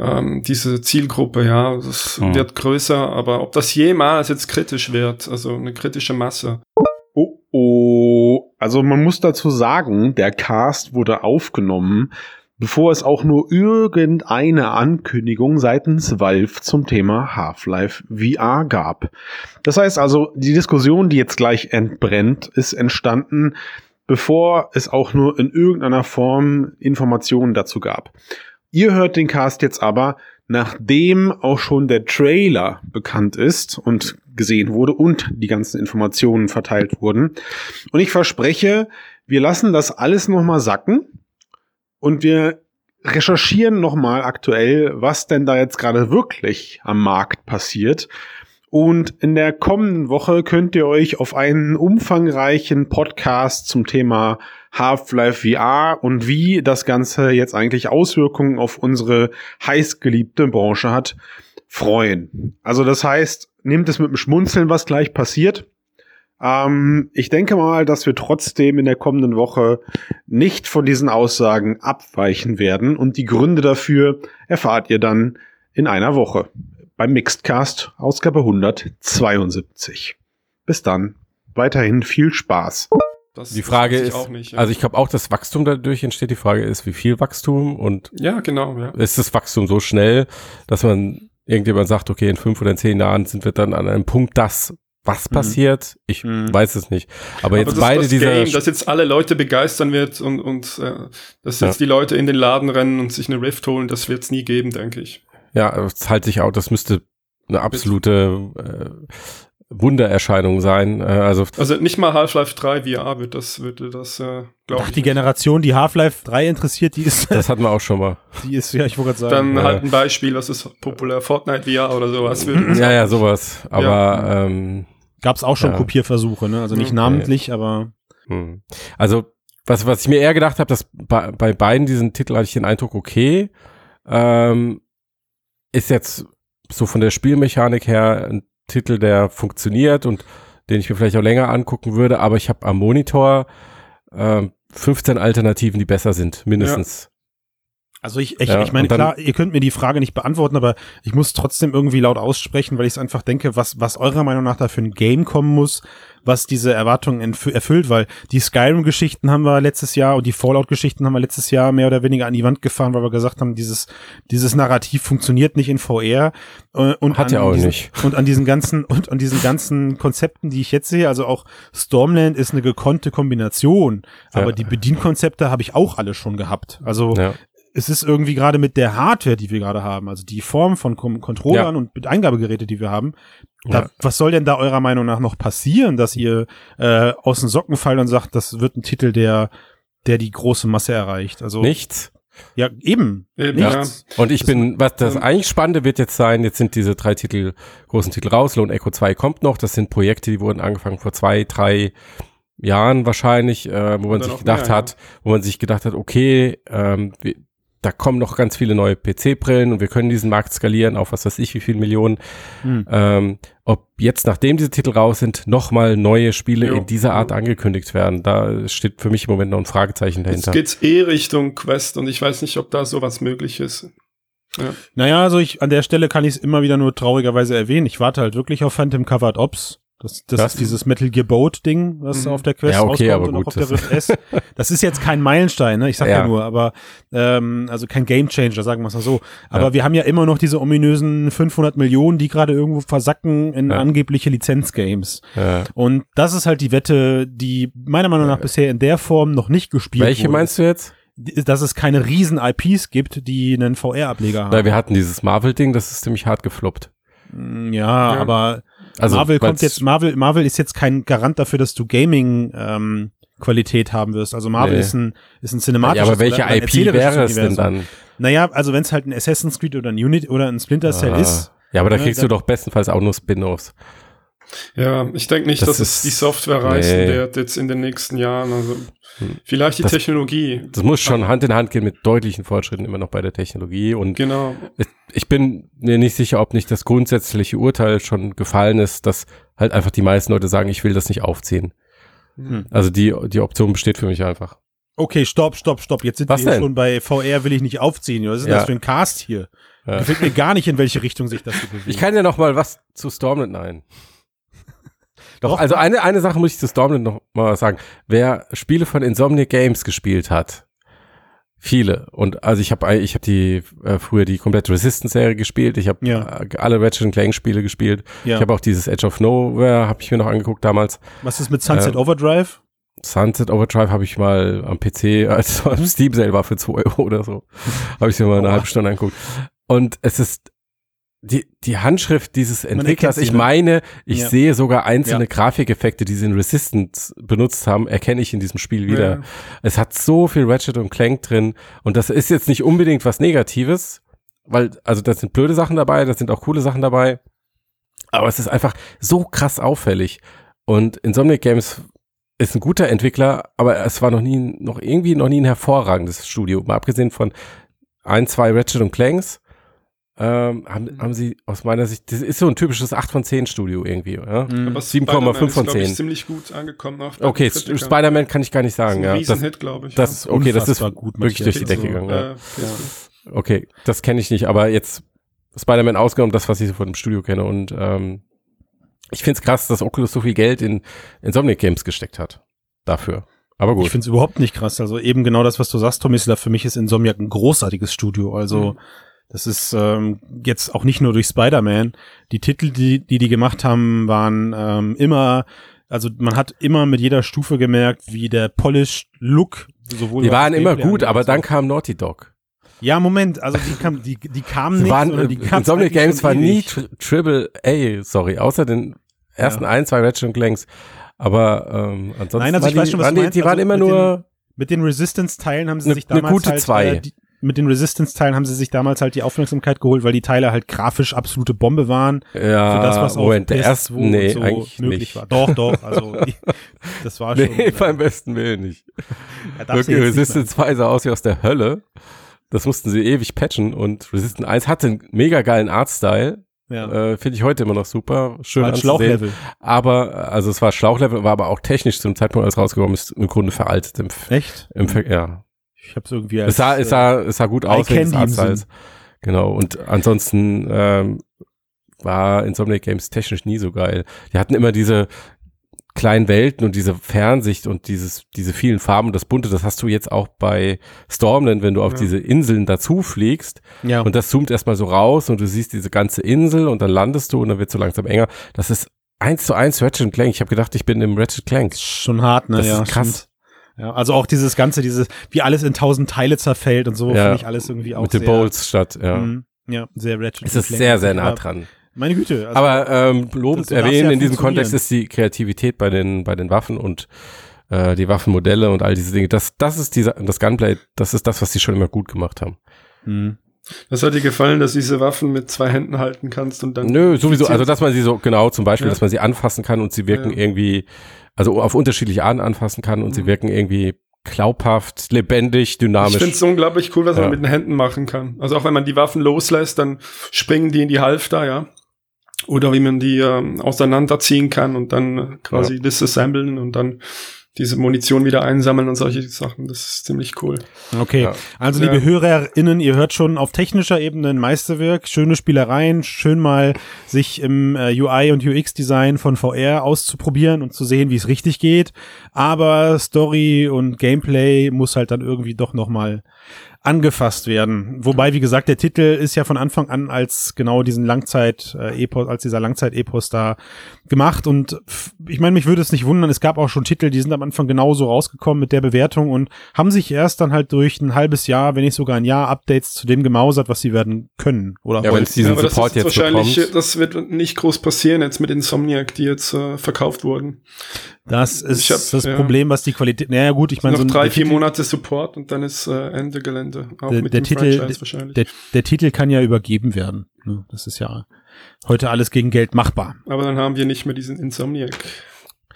ähm, diese Zielgruppe, ja, das Mhm. wird größer, aber ob das jemals jetzt kritisch wird, also eine kritische Masse. Oh, oh. Also man muss dazu sagen, der Cast wurde aufgenommen, bevor es auch nur irgendeine Ankündigung seitens Valve zum Thema Half-Life VR gab. Das heißt also, die Diskussion, die jetzt gleich entbrennt, ist entstanden, bevor es auch nur in irgendeiner Form Informationen dazu gab. Ihr hört den Cast jetzt aber, nachdem auch schon der Trailer bekannt ist und gesehen wurde und die ganzen Informationen verteilt wurden. Und ich verspreche, wir lassen das alles nochmal sacken und wir recherchieren nochmal aktuell, was denn da jetzt gerade wirklich am Markt passiert. Und in der kommenden Woche könnt ihr euch auf einen umfangreichen Podcast zum Thema Half-Life VR und wie das Ganze jetzt eigentlich Auswirkungen auf unsere heißgeliebte Branche hat, freuen. Also das heißt, nehmt es mit dem Schmunzeln, was gleich passiert. Ähm, ich denke mal, dass wir trotzdem in der kommenden Woche nicht von diesen Aussagen abweichen werden und die Gründe dafür erfahrt ihr dann in einer Woche beim Mixedcast Ausgabe 172. Bis dann. Weiterhin viel Spaß. Das Die Frage ist, nicht, ja. also ich glaube auch, dass Wachstum dadurch entsteht. Die Frage ist, wie viel Wachstum und ja, genau, ja. ist das Wachstum so schnell, dass man irgendjemand sagt, okay, in fünf oder in zehn Jahren sind wir dann an einem Punkt, das was Mhm. passiert? Ich Mhm. weiß es nicht. Aber jetzt Aber das, beide das dieser Game, das jetzt alle Leute begeistern wird und, und äh, dass jetzt Ja. die Leute in den Laden rennen und sich eine Rift holen, das wird es nie geben, denke ich. Ja, das halte ich auch, das müsste eine absolute äh, Wundererscheinung sein. Äh, also Also nicht mal Half-Life 3 VR wird das, würde das, äh, glaube Ach, ich. die Generation, die Half-Life 3 interessiert, die ist, das hatten wir auch schon mal. die ist, ja, ich wollte gerade sagen. Dann Ja. halt ein Beispiel, was ist populär, Fortnite VR oder sowas. Würde Ja, ja, sowas. Aber ähm, Gab's auch schon Ja. Kopierversuche, ne? Also nicht Mhm. namentlich, aber hm. also was, was ich mir eher gedacht habe, dass bei, bei beiden diesen Titeln hatte ich den Eindruck, okay, ähm, ist jetzt so von der Spielmechanik her ein Titel, der funktioniert und den ich mir vielleicht auch länger angucken würde, aber ich habe am Monitor äh, 15 Alternativen, die besser sind, mindestens. Also ich, ich, Ja, ich meine, klar, ihr könnt mir die Frage nicht beantworten, aber ich muss trotzdem irgendwie laut aussprechen, weil ich es einfach denke, was, was eurer Meinung nach da für ein Game kommen muss, was diese Erwartungen erfüllt, weil die Skyrim-Geschichten haben wir letztes Jahr und die Fallout-Geschichten haben wir letztes Jahr mehr oder weniger an die Wand gefahren, weil wir gesagt haben, dieses, dieses Narrativ funktioniert nicht in VR. äh, Und Hat an ja auch diesen, nicht. Und an diesen ganzen, und an diesen ganzen Konzepten, die ich jetzt sehe, also auch Stormland ist eine gekonnte Kombination, aber Ja. die Bedienkonzepte habe ich auch alle schon gehabt. Also Ja. Es ist irgendwie gerade mit der Hardware, die wir gerade haben, also die Form von Kom Controllern und mit Eingabegeräte, die wir haben, da, Ja. was soll denn da eurer Meinung nach noch passieren, dass ihr äh, aus den Socken fallt und sagt, das wird ein Titel, der der die große Masse erreicht? Also Nichts. ja, eben. Eben, Nichts. Und ich Das- bin, was das ähm, eigentlich Spannende wird jetzt sein, jetzt sind diese drei Titel, großen Titel raus, Lone Echo 2 kommt noch, das sind Projekte, die wurden angefangen vor zwei, drei Jahren wahrscheinlich, äh, wo man sich gedacht mehr, hat, wo man sich gedacht hat, okay, ähm, wir, da kommen noch ganz viele neue PC-Brillen und wir können diesen Markt skalieren auf was weiß ich, wie viele Millionen. Hm. Ähm, ob jetzt, nachdem diese Titel raus sind, nochmal neue Spiele Jo. in dieser Art angekündigt werden, da steht für mich im Moment noch ein Fragezeichen Jetzt dahinter. geht's eh Richtung Quest und ich weiß nicht, ob da sowas möglich ist. Naja, also ich an der Stelle kann ich es immer wieder nur traurigerweise erwähnen. Ich warte halt wirklich auf Phantom Covered Ops. Das, das, Das- ist dieses Metal Gear Boat Ding, was Mhm. auf der Quest Ja, okay, rauskommt aber und auch gut, auf der Rift S. Das ist jetzt kein Meilenstein, ne? Ich sag ja, Ja. nur, aber ähm, also kein Game Changer, sagen wir es mal so. Aber Ja. wir haben ja immer noch diese ominösen 500 Millionen, die gerade irgendwo versacken in Ja. angebliche Lizenzgames. Und das ist halt die Wette, die meiner Meinung nach bisher in der Form noch nicht gespielt welche wurde. meinst du jetzt? Dass es keine riesen IPs gibt, die einen VR-Ableger haben. Weil wir hatten dieses Marvel-Ding, das ist ziemlich hart gefloppt. Mm, Ja, Ja. aber Also, Marvel kommt jetzt, Marvel, Marvel ist jetzt kein Garant dafür, dass du Gaming ähm, Qualität haben wirst. Also Marvel Nee. ist ein ist ein Ja, cinematisches aber welche oder IP wäre es denn dann? Naja, also wenn es halt ein Assassin's Creed oder ein Unit oder ein Splinter Cell Ah. ist, Ja, aber da Ne, kriegst dann- du doch bestenfalls auch nur Spin-offs. Ja, ich denke nicht, Das dass ist- es die Software reißen nee. wird jetzt in den nächsten Jahren. Also Hm. vielleicht die Das- Technologie. Das muss schon Hand in Hand gehen mit deutlichen Fortschritten immer noch bei der Technologie. Und Genau. ich bin mir nicht sicher, ob nicht das grundsätzliche Urteil schon gefallen ist, dass halt einfach die meisten Leute sagen, ich will das nicht aufziehen. Hm. Also die, die Option besteht für mich einfach. okay, stopp, stopp, stopp. Jetzt sind Was wir denn? schon bei VR will ich nicht aufziehen. Was ist denn Ja. das für ein Cast hier? Ja. Gefällt mir gar nicht, in welche Richtung sich das bewegt. Ich kann ja noch mal was zu Stormland nein. Doch, also eine, eine Sache muss ich zu Stormland noch mal sagen. Wer Spiele von Insomniac Games gespielt hat, viele. Und also ich habe ich hab die äh, früher die komplette Resistance-Serie gespielt. Ich habe Ja. äh, alle Ratchet Clank Spiele gespielt. ja. Ich habe auch dieses Edge of Nowhere habe ich mir noch angeguckt damals. Was ist mit Sunset äh, Overdrive? Sunset Overdrive habe ich mal am PC, als am Steam war für 2 Euro oder so, habe ich mir mal eine halbe Stunde angeguckt. Und es ist die, die Handschrift dieses Entwicklers, ich ne? meine, ich Ja. sehe sogar einzelne Ja. Grafikeffekte, die sie in Resistance benutzt haben, erkenne ich in diesem Spiel wieder. Ja. Es hat so viel Ratchet und Clank drin und das ist jetzt nicht unbedingt was Negatives, weil, also da sind blöde Sachen dabei, da sind auch coole Sachen dabei, aber es ist einfach so krass auffällig und Insomniac Games ist ein guter Entwickler, aber es war noch nie, noch irgendwie noch nie ein hervorragendes Studio, mal abgesehen von ein, zwei Ratchet und Clanks, ähm, haben, haben sie aus meiner Sicht, das ist so ein typisches 8 von 10 Studio irgendwie, ja? Hm. Aber 7,5 Spider-Man von ist, glaub 10. Ich, ziemlich gut angekommen. Auch bei Okay. Spider-Man kann ich gar nicht Das ist sagen, ein ja. Das, Riesenhit, glaube ich. das, okay, das ist gut wirklich durch die. Decke ja. gegangen, ja. Äh, ja. Okay, das kenne ich nicht, aber jetzt Spider-Man ausgenommen, das, was ich so von dem Studio kenne. Und ähm, ich finde es krass, dass Oculus so viel Geld in Insomniac Games gesteckt hat. Dafür. Aber gut. Ich finde es überhaupt nicht krass. Also eben genau das, was du sagst, Tommy Slav, für mich ist Insomniac ein großartiges Studio. Also Mhm. Das ist ähm, jetzt auch nicht nur durch Spider-Man. Die Titel, die, die die gemacht haben, waren ähm, immer, also man hat immer mit jeder Stufe gemerkt, wie der polished Look sowohl die waren immer gut, aber dann kam Naughty Dog. Ja, Moment, also die kam, die, die kamen nicht, waren, äh, die Insomniac Games war nie. Tri Triple A, sorry, außer den ersten Ja. ein, zwei Ratchet Clanks. Aber ähm, ansonsten Nein, also ich weiß die, schon, was waren die, die waren Also immer nur Mit den Resistance-Teilen haben sie Ne- sich damals gute halt, zwei. Äh, die, mit den Resistance-Teilen haben sie sich damals halt die Aufmerksamkeit geholt, weil die Teile halt grafisch absolute Bombe waren. ja, für das, was auf Moment, der PS2 erste, nee, so eigentlich möglich nicht. war. Doch, doch, also das war schon. Nee, äh, beim besten Willen nicht. sie Wirklich, Resistance 2 sah aus wie aus der Hölle. Das mussten sie ewig patchen und Resistance 1 hatte einen mega geilen Artstyle. Ja. Äh, Finde ich heute immer noch super. Schön War. Schlauchlevel. Aber, also es war Schlauchlevel, war aber auch technisch zum Zeitpunkt, als es rausgekommen ist, im Grunde veraltet. Im, Echt? im, ja. Ich hab's irgendwie Es sah, als, es sah, es sah gut aus, wegen des. Genau. Und ansonsten ähm, war Insomniac Games technisch nie so geil. Die hatten immer diese kleinen Welten und diese Fernsicht und dieses, diese vielen Farben und das Bunte, das hast du jetzt auch bei Stormland, wenn du auf Ja. diese Inseln dazu fliegst äh, ja. und das zoomt erstmal so raus und du siehst diese ganze Insel und dann landest du und dann wird so langsam enger. Das ist eins zu eins Ratchet Clank. Ich habe gedacht, ich bin im Ratchet Clank. schon hart, ne? Das ja, ist krass. stimmt. Ja, also auch dieses ganze, dieses, wie alles in tausend Teile zerfällt und so, Ja. finde ich alles irgendwie auch Mit den sehr, Bowls statt, ja. Mhm. Ja, sehr Ratchet. Es ist sehr, sehr nah dran. Meine Güte. Also, Aber ähm, lobend erwähnen ja in diesem. Kontext ist die Kreativität bei den bei den Waffen und äh, die Waffenmodelle und all diese Dinge. Das das ist dieser das Gunplay. Das ist das, was die schon immer gut gemacht haben. Mhm. Das hat dir gefallen, dass du diese Waffen mit zwei Händen halten kannst und dann. Nö, sowieso. Also dass man sie so genau zum Beispiel, Ja. dass man sie anfassen kann und sie wirken Ja. irgendwie also auf unterschiedliche Arten anfassen kann und sie Mhm. wirken irgendwie glaubhaft, lebendig, Ich dynamisch. finde es unglaublich cool, was Ja. man mit den Händen machen kann. Also auch wenn man die Waffen loslässt, dann springen die in die Halfter, ja. Oder wie man die ähm, auseinanderziehen kann und dann quasi disassemblen und dann diese Munition wieder einsammeln und solche Sachen. Das ist ziemlich cool. Okay, Ja. also Ja. liebe HörerInnen, ihr hört schon auf technischer Ebene ein Meisterwerk, schöne Spielereien, schön mal sich im äh, UI und UX-Design von VR auszuprobieren und zu sehen, wie es richtig geht. Aber Story und Gameplay muss halt dann irgendwie doch noch mal angefasst werden. Wobei, wie gesagt, der Titel ist ja von Anfang an als genau diesen Langzeit-Epos, als dieser Langzeit-Epos da gemacht. Und ich meine, mich würde es nicht wundern, es gab auch schon Titel, die sind am Anfang genauso rausgekommen mit der Bewertung und haben sich erst dann halt durch ein halbes Jahr, wenn nicht sogar ein Jahr, Updates zu dem gemausert, was sie werden können. Oder Ja, wenn es diesen aber das Support ist jetzt wahrscheinlich, bekommt. das wird nicht groß passieren jetzt mit Insomniac, die jetzt äh, verkauft wurden. das ist hab- das ja. Problem, was die Qualität. Naja, gut, ich meine, so drei, vier Monate Support und dann ist äh, Ende Gelände. Auch Der- mit der dem Titel- Franchise wahrscheinlich. Der, der Titel kann ja übergeben werden. ne? Das ist ja heute alles gegen Geld machbar. Aber dann haben wir nicht mehr diesen Insomniac.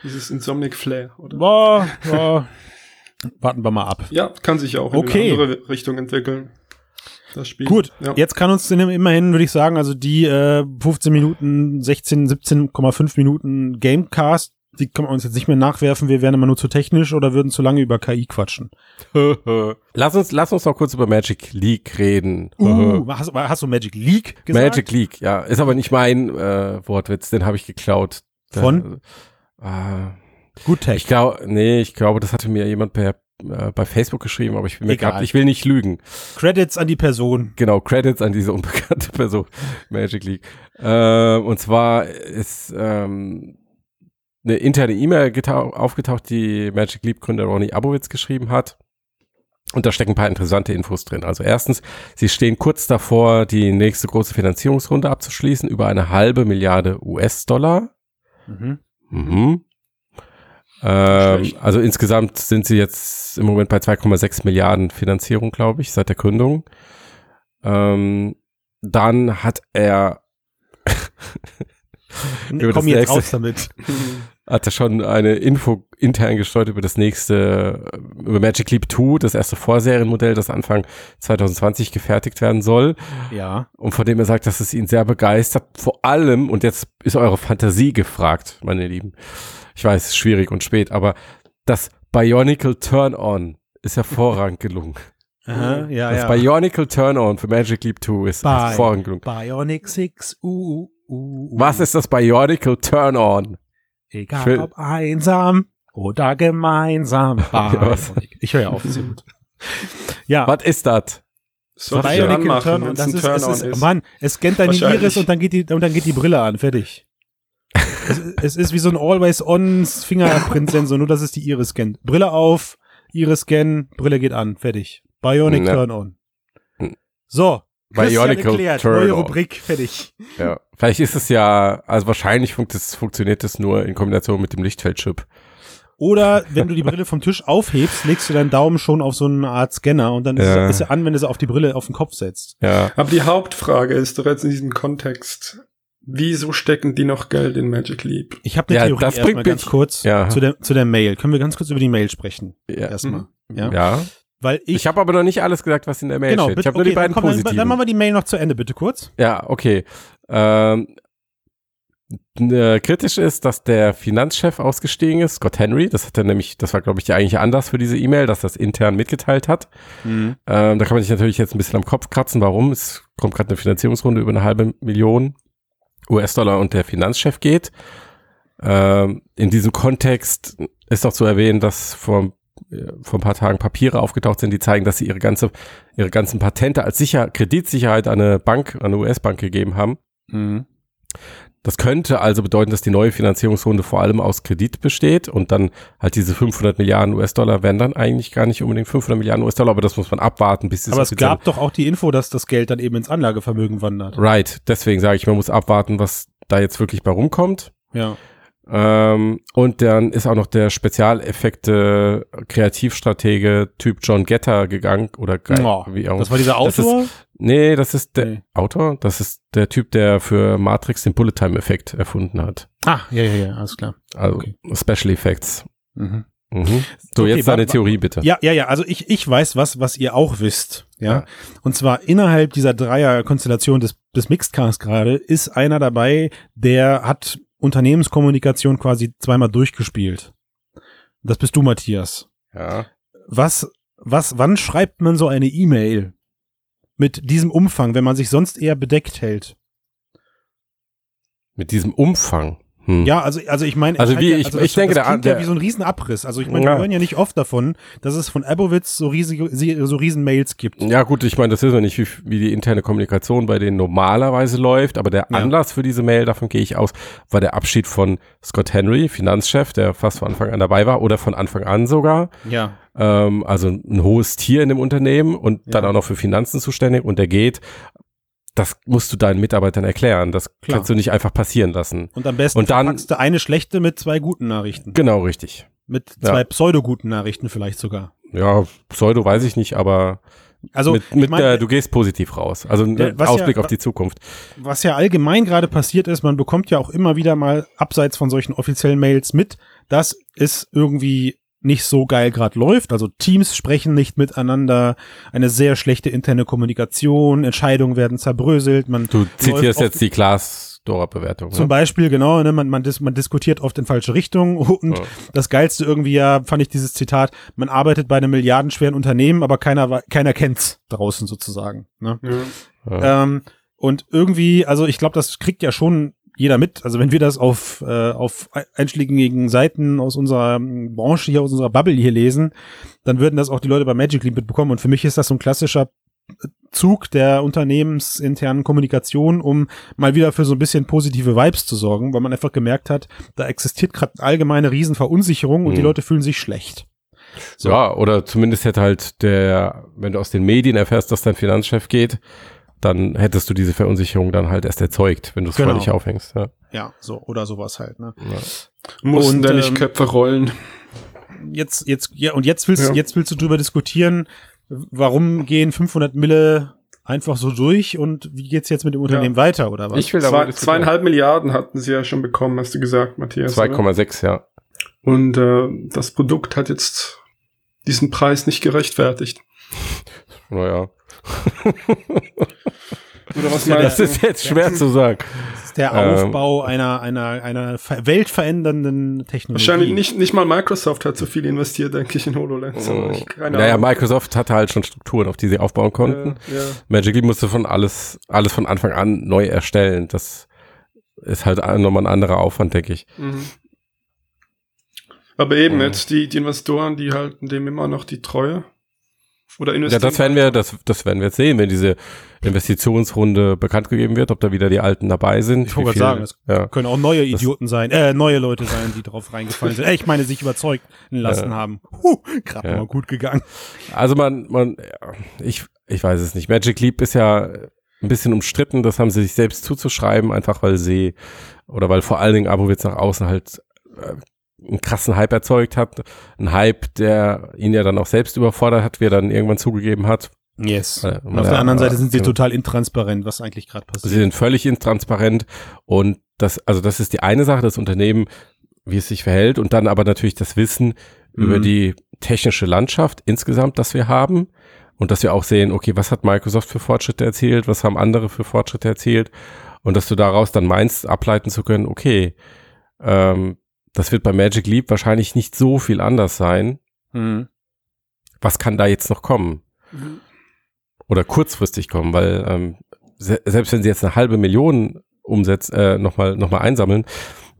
Dieses Insomniac Flair, oder? Boah, boah. Warten wir mal ab. Ja, kann sich auch in Okay. eine andere Richtung entwickeln. Das Spiel. Gut, ja. jetzt kann uns immerhin, würde ich sagen, also die äh, 15 Minuten, 16, 17,5 Minuten Gamecast, die können wir uns jetzt nicht mehr nachwerfen. Wir wären immer nur zu technisch oder würden zu lange über KI quatschen. lass uns lass uns noch kurz über Magic League reden. Uh, hast, hast du Magic League gesagt? Magic League, ja, ist aber nicht mein äh, Wortwitz, den habe ich geklaut. Von? Äh, Good Tech. ich glaube, nee, ich glaube, das hatte mir jemand per, äh, bei Facebook geschrieben, aber ich bin mir grad, ich will nicht lügen. Credits an die Person. Genau, Credits an diese unbekannte Person, Magic League. Äh, und zwar ist ähm, eine interne E-Mail getau- aufgetaucht, die Magic Leap Gründer Ronny Abowitz geschrieben hat. Und da stecken ein paar interessante Infos drin. Also erstens, sie stehen kurz davor, die nächste große Finanzierungsrunde abzuschließen über eine halbe Milliarde US-Dollar. Mhm. Mhm. Ähm, also insgesamt sind sie jetzt im Moment bei 2,6 Milliarden Finanzierung, glaube ich, seit der Gründung. Ähm, dann hat er Über das Komm jetzt nächste- raus damit. hat er schon eine Info intern gesteuert über das nächste, über Magic Leap 2, das erste Vorserienmodell, das Anfang 2020 gefertigt werden soll. Ja. Und von dem er sagt, dass es ihn sehr begeistert. Vor allem, und jetzt ist eure Fantasie gefragt, meine Lieben. Ich weiß, es ist schwierig und spät, aber das Bionicle Turn-On ist hervorragend gelungen. Aha, ja, das ja. Bionicle Turn-On für Magic Leap 2 ist Bi- hervorragend gelungen. Bionic 6, uh, uh, uh. Was ist das Bionicle Turn-On? Egal will- ob einsam oder gemeinsam. Bionic. Ich höre ja auf, ist ja gut. Ja, Was ist das? Ich Bionic anmachen, Turn und das ein ist, es Turn-on ist, Mann, es scannt deine. Iris und dann geht die, und dann geht die Brille an, fertig. es, es ist wie so ein Always-On-Fingerprint-Sensor, nur dass es die Iris scannt. Brille auf, Iris scannen, Brille geht an, fertig. Bionic Ja. Turn-On. Hm. So, Bionicle erklärt, neue. Rubrik, fertig. Ja, vielleicht ist es ja, also wahrscheinlich funkt es, funktioniert es nur in Kombination mit dem Lichtfeldchip. Oder wenn du die Brille vom Tisch aufhebst, legst du deinen Daumen schon auf so eine Art Scanner und dann ist, Ja. er, ist er an, wenn du sie auf die Brille auf den Kopf setzt. Ja. Aber die Hauptfrage ist doch jetzt in diesem Kontext, wieso stecken die noch Geld in Magic Leap? Ich habe eine Ja, Theorie das erstmal bringt ganz mich- kurz ja. zu, der, zu der Mail. Können wir ganz kurz über die Mail sprechen? Ja. Erstmal. Mhm. Ja. ja. Weil ich, Ich habe aber noch nicht alles gesagt, was in der Mail genau, steht. Ich habe nur die okay, dann, beiden komm, dann, positiven. dann machen wir die Mail noch zu Ende, bitte kurz. Ja, okay. Ähm, äh, kritisch ist, dass der Finanzchef ausgestiegen ist, Scott Henry. Das hat er nämlich, das war, glaube ich, der eigentliche Anlass für diese E-Mail, dass das intern mitgeteilt hat. Ähm, da kann man sich natürlich jetzt ein bisschen am Kopf kratzen, warum. Es kommt gerade eine Finanzierungsrunde über eine halbe Million US-Dollar und der Finanzchef geht. Ähm, in diesem Kontext ist noch zu erwähnen, dass vor, vor ein paar Tagen Papiere aufgetaucht sind, die zeigen, dass sie ihre ganze, ihre ganzen Patente als Sicher Kreditsicherheit an eine Bank, an eine US-Bank gegeben haben. Das könnte also bedeuten, dass die neue Finanzierungsrunde vor allem aus Kredit besteht und dann halt diese 500 Milliarden US-Dollar wären dann eigentlich gar nicht unbedingt 500 Milliarden US-Dollar, aber das muss man abwarten, bis Aber es gab doch auch die Info, dass das Geld dann eben ins Anlagevermögen wandert. Right, deswegen sage ich, man muss abwarten, was da jetzt wirklich bei rumkommt. Ja. Ähm, und dann ist auch noch der Spezialeffekte Kreativstratege Typ John Getter gegangen oder Oh, wie auch. Das war dieser Das ist- Autor? nee, das ist der Nee. Autor, das ist der Typ, der für Matrix den Bullet Time Effekt erfunden hat. ah, ja, ja, ja, alles klar. Also Okay. Special Effects. Mhm. Mhm. So, Okay, jetzt deine Theorie bitte. Ja, ja, ja, also ich, ich weiß was, was ihr auch wisst. Ja. Ja. Und zwar innerhalb dieser Dreier-Konstellation des, des Mixedcasts gerade ist einer dabei, der hat Unternehmenskommunikation quasi zweimal durchgespielt. Das bist du, Matthias. ja. Was, was, wann schreibt man so eine E-Mail mit diesem Umfang, wenn man sich sonst eher bedeckt hält? Mit diesem Umfang. Hm. Ja, also, also ich meine, Also wie- ich- das, ich denke, das der- klingt ja der- wie so ein Riesenabriss. Also ich meine, Ja. wir hören ja nicht oft davon, dass es von Abowitz so riesige, so riesen Mails gibt. Ja gut, ich meine, das wissen wir nicht, wie, wie die interne Kommunikation bei denen normalerweise läuft, aber der Ja. Anlass für diese Mail, davon gehe ich aus, war der Abschied von Scott Henry, Finanzchef, der fast von Anfang an dabei war oder von Anfang an sogar. Ja. Ähm, also ein hohes Tier in dem Unternehmen und dann Ja. auch noch für Finanzen zuständig und der geht. Das musst du deinen Mitarbeitern erklären. Das Klar. kannst du nicht einfach passieren lassen. Und am besten Und dann- verpackst du eine schlechte mit zwei guten Nachrichten. Genau, richtig. Mit Ja. zwei pseudo-guten Nachrichten vielleicht sogar. Ja, Pseudo weiß ich nicht, aber Also, mit, mit mein, der, du gehst positiv raus. Also ein Ja, was Ausblick ja- auf die Zukunft. was ja allgemein gerade passiert ist, man bekommt ja auch immer wieder mal abseits von solchen offiziellen Mails mit, dass es irgendwie nicht so geil gerade läuft. Also Teams sprechen nicht miteinander, eine sehr schlechte interne Kommunikation, Entscheidungen werden zerbröselt, man Du zitierst jetzt die Glassdoor-Bewertung. Zum Ne? Beispiel, genau, ne, man, man, dis man diskutiert oft in falsche Richtungen und Ja. das Geilste irgendwie ja, fand ich dieses Zitat, man arbeitet bei einem milliardenschweren Unternehmen, aber keiner, keiner kennt's draußen sozusagen. Ne? Ja. Ähm, und irgendwie, also ich glaube, das kriegt ja schon jeder mit. Also wenn wir das auf, äh, auf einschlägigen Seiten aus unserer ähm, Branche hier, aus unserer Bubble hier lesen, dann würden das auch die Leute bei Magic Leap mitbekommen. Und für mich ist das so ein klassischer Zug der unternehmensinternen Kommunikation, um mal wieder für so ein bisschen positive Vibes zu sorgen, weil man einfach gemerkt hat, da existiert gerade allgemeine Riesenverunsicherung und die Mhm. Leute fühlen sich schlecht. So. Ja, oder zumindest hätte halt der, wenn du aus den Medien erfährst, dass dein Finanzchef geht, dann hättest du diese Verunsicherung dann halt erst erzeugt, wenn du es Genau. nicht aufhängst. Ja. Ja, so oder sowas halt. Ne? Ja. Mussten da nicht ähm, Köpfe rollen. jetzt, jetzt, ja, und jetzt willst, Ja. jetzt willst du drüber diskutieren, warum gehen 500 Mille einfach so durch und wie geht's jetzt mit dem Unternehmen weiter oder was? Ich will da Zwei, zweieinhalb Milliarden hatten sie ja schon bekommen, hast du gesagt, Matthias. oder? 2,6, ja. Und äh, das Produkt hat jetzt diesen Preis nicht gerechtfertigt. Naja. Oder was Ja, Das ist jetzt schwer zu sagen. das ist der ähm, Aufbau einer, einer, einer ver- weltverändernden Technologie. Wahrscheinlich nicht, nicht mal Microsoft hat so viel investiert, denke ich, in HoloLens. aber ich, keine naja, Ahnung. Microsoft hatte halt schon Strukturen, auf die sie aufbauen konnten. Ja, ja. Magic Leap musste von alles, alles von Anfang an neu erstellen. Das ist halt nochmal ein anderer Aufwand, denke ich. Mhm. Aber eben Mhm. jetzt die, die Investoren, die halten dem immer noch die Treue. Oder Ja, investieren. das werden wir, das, das werden wir jetzt sehen, wenn diese Investitionsrunde bekannt gegeben wird, ob da wieder die Alten dabei sind. Ich wollte gerade sagen, das ja. können auch neue Idioten sein, äh, neue Leute sein, die drauf reingefallen sind. Äh, ich meine, sich überzeugt lassen Ja. haben. Huh, gerade Ja. mal gut gegangen. Also man, man, ja, ich, ich weiß es nicht. Magic Leap ist ja ein bisschen umstritten, das haben sie sich selbst zuzuschreiben, einfach weil sie, oder weil vor allen Dingen Abowitz nach außen halt äh, einen krassen Hype erzeugt hat. Ein Hype, der ihn ja dann auch selbst überfordert hat, wie er dann irgendwann zugegeben hat. Yes. Äh, Und auf ja, der anderen Seite sind sie genau. total intransparent, was eigentlich gerade Sie passiert. sind völlig intransparent und das, also das ist die eine Sache, das Unternehmen, wie es sich verhält und dann aber natürlich das Wissen, über Mhm. die technische Landschaft insgesamt, das wir haben und dass wir auch sehen, okay, was hat Microsoft für Fortschritte erzielt, was haben andere für Fortschritte erzielt und dass du daraus dann meinst, ableiten zu können, okay, ähm, das wird bei Magic Leap wahrscheinlich nicht so viel anders sein. Mhm. Was kann da jetzt noch kommen? Oder kurzfristig kommen, weil ähm, se selbst wenn sie jetzt eine halbe Million umsetzt, äh, nochmal noch mal einsammeln,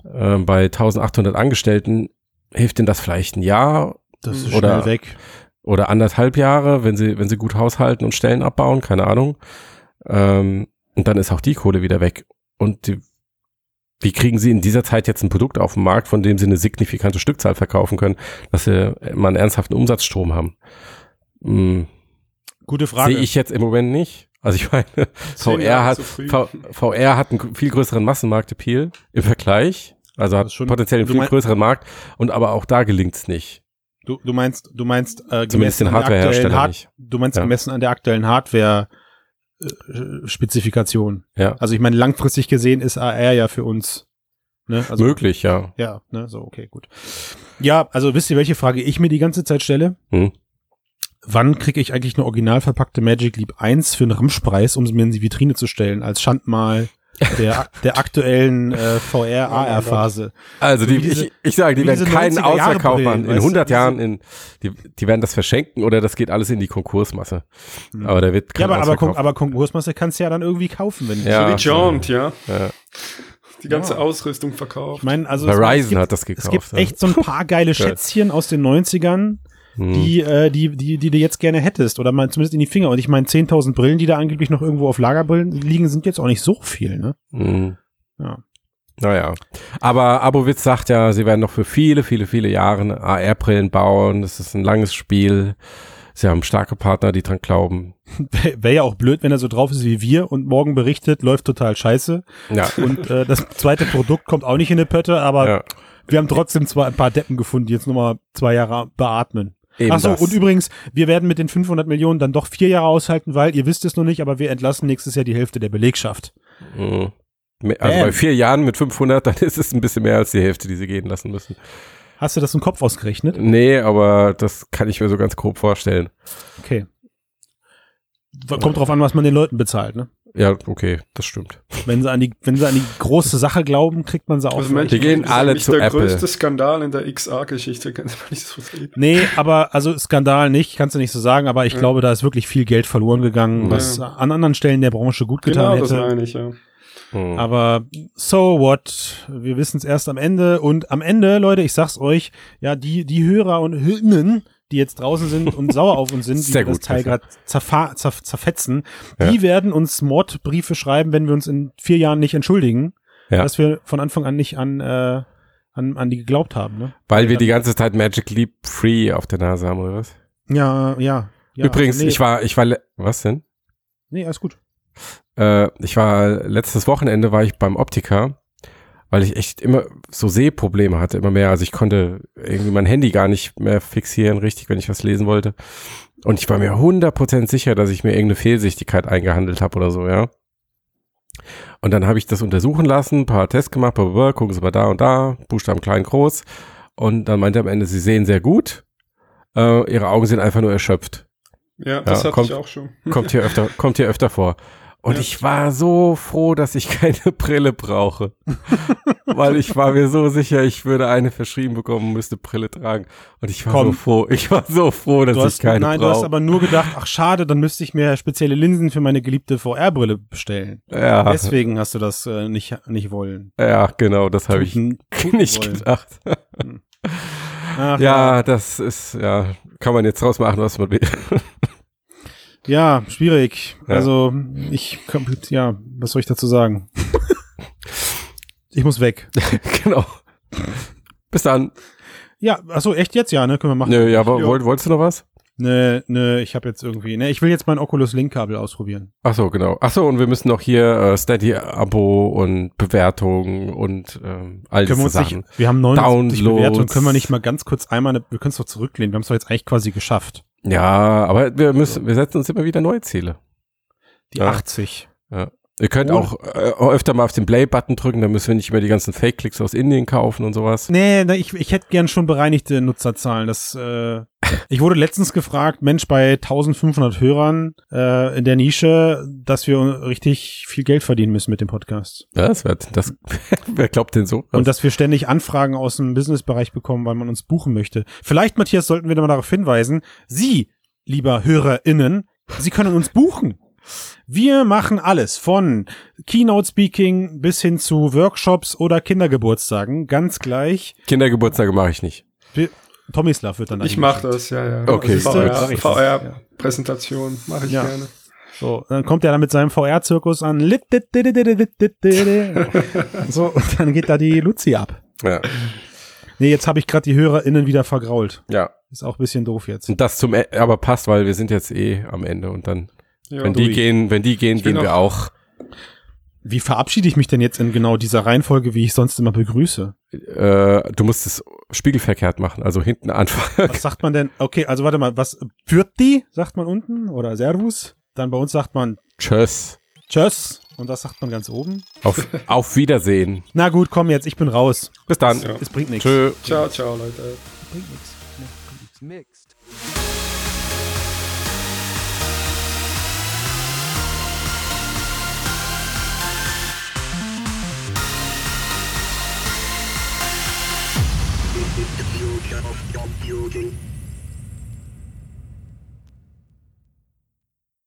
äh, bei 1800 Angestellten hilft ihnen das vielleicht ein Jahr Das ist Oder- schnell weg. oder anderthalb Jahre, wenn sie, wenn sie gut haushalten und Stellen abbauen, keine Ahnung. Ähm, und dann ist auch die Kohle wieder weg. Und die, wie kriegen sie in dieser Zeit jetzt ein Produkt auf den Markt, von dem sie eine signifikante Stückzahl verkaufen können, dass sie mal einen ernsthaften Umsatzstrom haben? Hm, Gute Frage. Sehe ich jetzt im Moment nicht. Also ich meine, VR hat, VR hat einen viel größeren Massenmarkt-Appeal im Vergleich. Also hat schon- potenziell einen viel größeren Markt. Und aber auch da gelingt's nicht. Du, du meinst, du meinst, äh, Zumindest gemessen den an der aktuellen Hardwarehersteller Hard- nicht. Du meinst Ja. gemessen an der aktuellen Hardware-Spezifikation. Ja. Also ich meine, langfristig gesehen ist AR ja für uns ne? also, Möglich, ja. Ja, ne, so, okay, gut. Ja, also wisst ihr, welche Frage ich mir die ganze Zeit stelle? Hm. Wann kriege ich eigentlich eine original verpackte Magic Leap 1 für einen Ramschpreis, um sie mir in die Vitrine zu stellen, als Schandmal der, der aktuellen äh, VR-AR-Phase? Also die, diese- ich, ich sage, die werden keinen 90er Jahre Ausverkauf machen. In weißt du, 100 diese- Jahren, in, die, die werden das verschenken oder das geht alles in die Konkursmasse. Aber da wird Ja, kein aber, aber. Kon- aber Konkursmasse kannst du ja dann irgendwie kaufen, wenn Ja. So wie Jaunt, ja. ja. Die ganze Ja. Ausrüstung verkauft. Ich meine, also es- es Verizon gibt, hat das es gekauft. gibt ja. echt so ein paar geile Schätzchen aus den 90ern, Hm. die, äh, die, die, die du jetzt gerne hättest oder mal zumindest in die Finger. Und ich meine, 10.000 Brillen, die da angeblich noch irgendwo auf Lagerbrillen liegen, sind jetzt auch nicht so viel, ne? Hm. Ja. Naja. Aber Abowitz sagt ja, sie werden noch für viele, viele, viele Jahre AR-Brillen bauen. Das ist ein langes Spiel. Sie haben starke Partner, die dran glauben. Wäre ja auch blöd, wenn er so drauf ist wie wir und morgen berichtet, läuft total scheiße. Ja. Und äh, das zweite Produkt kommt auch nicht in die Pötte, aber ja. wir haben trotzdem zwar ein paar Deppen gefunden, die jetzt nochmal zwei Jahre beatmen. Eben Ach so, das. und übrigens, wir werden mit den 500 Millionen dann doch vier Jahre aushalten, weil ihr wisst es noch nicht, aber wir entlassen nächstes Jahr die Hälfte der Belegschaft. Mhm. Also bei vier Jahren mit 500, dann ist es ein bisschen mehr als die Hälfte, die sie gehen lassen müssen. Hast du das im Kopf ausgerechnet? Nee, aber das kann ich mir so ganz grob vorstellen. Okay. Kommt drauf an, was man den Leuten bezahlt, ne? Ja, okay, das stimmt. Wenn sie an die, wenn sie an die große Sache glauben, kriegt man sie auch. Also Die gehen das ist alle zu der Apple. größte Skandal in der XR-Geschichte, kann man nicht so sehen. nee, aber also Skandal nicht, kannst du nicht so sagen, aber ich Ja. glaube, da ist wirklich viel Geld verloren gegangen, Ja. was an anderen Stellen der Branche gut getan Genau, das hätte. meine ich, ja. Mhm. Aber so what? Wir wissen es erst am Ende. Und am Ende, Leute, ich sag's euch, ja, die, die Hörer und Hörerinnen, die jetzt draußen sind und sauer auf uns sind, wie Sehr wir das gut, Teil gerade zerfa- zer zerfetzen, Ja. die werden uns Mordbriefe schreiben, wenn wir uns in vier Jahren nicht entschuldigen, Ja. dass wir von Anfang an nicht an, äh, an, an die geglaubt haben. Ne? Weil wir die ganze Zeit Magic Leap Free auf der Nase haben, oder was? Ja, ja. ja Übrigens, nee, ich war, ich war, was denn? Nee, alles gut. Äh, ich war, letztes Wochenende war ich beim Optiker, weil ich echt immer so Sehprobleme hatte, immer mehr. Also ich konnte irgendwie mein Handy gar nicht mehr fixieren, richtig, wenn ich was lesen wollte. Und ich war mir 100% sicher, dass ich mir irgendeine Fehlsichtigkeit eingehandelt habe oder so, ja. Und dann habe ich das untersuchen lassen, ein paar Tests gemacht, blablabla, gucken Sie mal da und da, Buchstaben klein, groß. Und dann meinte am Ende, Sie sehen sehr gut. Äh, ihre Augen sind einfach nur erschöpft. Ja, das Ja, hatte kommt- ich auch schon. Kommt hier öfter, kommt hier öfter vor. Und Ja. ich war so froh, dass ich keine Brille brauche. Weil ich war mir so sicher, ich würde eine verschrieben bekommen, müsste Brille tragen. Und ich war Komm. so froh, ich war so froh, dass hast, ich keine nein, du hast brauche. aber nur gedacht, ach schade, dann müsste ich mir spezielle Linsen für meine geliebte VR-Brille bestellen. Ja, Deswegen hast du das äh, nicht, nicht wollen. ja, genau, das habe ich nicht wollen. gedacht. Ach, Ja, das ist, ja, kann man jetzt draus machen, was man will. Ja, schwierig. Ja. Also, ich, kann- ja, was soll ich dazu sagen? ich muss weg. genau. Bis dann. Ja, achso, echt jetzt? Ja, ne, können wir machen. Nö, ja, aber Ja. wollt, wolltest du noch was? Ne, ne, ich habe jetzt irgendwie, ne, ich will jetzt mein Oculus Link Kabel ausprobieren. Ach so, genau. Ach so, und wir müssen noch hier äh, Steady-Abo und Bewertungen und ähm, all Können wir diese uns Sachen. nicht, wir haben 79 Downloads. Bewertungen, können wir nicht mal ganz kurz einmal, eine, wir können es doch zurücklehnen, wir haben es doch jetzt eigentlich quasi geschafft. Ja, aber wir müssen, wir setzen uns immer wieder neue Ziele. Die Ja. 80. Ihr könnt Ohne- auch äh, öfter mal auf den Play-Button drücken, dann müssen wir nicht mehr die ganzen Fake-Klicks aus Indien kaufen und sowas. Nee, nee ich, ich hätte gern schon bereinigte Nutzerzahlen. Das, äh, ich wurde letztens gefragt, Mensch, bei 1500 Hörern äh, in der Nische, dass wir richtig viel Geld verdienen müssen mit dem Podcast. Ja, das wird, das, wer glaubt denn so? Und dass wir ständig Anfragen aus dem Businessbereich bekommen, weil man uns buchen möchte. Vielleicht, Matthias, sollten wir da mal darauf hinweisen, Sie, lieber HörerInnen, Sie können uns buchen. Wir machen alles von Keynote Speaking bis hin zu Workshops oder Kindergeburtstagen. Ganz gleich. Kindergeburtstage mache ich nicht. Wir, Tomislav wird dann Ich mache das, ja, ja. Okay, Also gut. VR. VR-Präsentation mache ich Ja. gerne. So, dann kommt er dann mit seinem VR-Zirkus an. So, und dann geht da die Luzi ab. Ja. Nee, jetzt habe ich gerade die HörerInnen wieder vergrault. ja. Ist auch ein bisschen doof jetzt. Und das zum, E- aber passt, weil wir sind jetzt eh am Ende und dann, Ja, wenn die durch. gehen, wenn die gehen, Ich gehen wir auch. Wie verabschiede ich mich denn jetzt in genau dieser Reihenfolge, wie ich sonst immer begrüße? Äh, du musst es spiegelverkehrt machen, also hinten anfangen. Was sagt man denn? Okay, also warte mal, was führt die, sagt man unten? Oder Servus? Dann bei uns sagt man Tschüss. Tschüss. Und das sagt man ganz oben. Auf, auf Wiedersehen. Na gut, komm jetzt, ich bin raus. Bis dann. Ja. Es bringt nichts. Tschö. Ciao, ciao, Leute. Bringt nichts. Mixed. The future of computing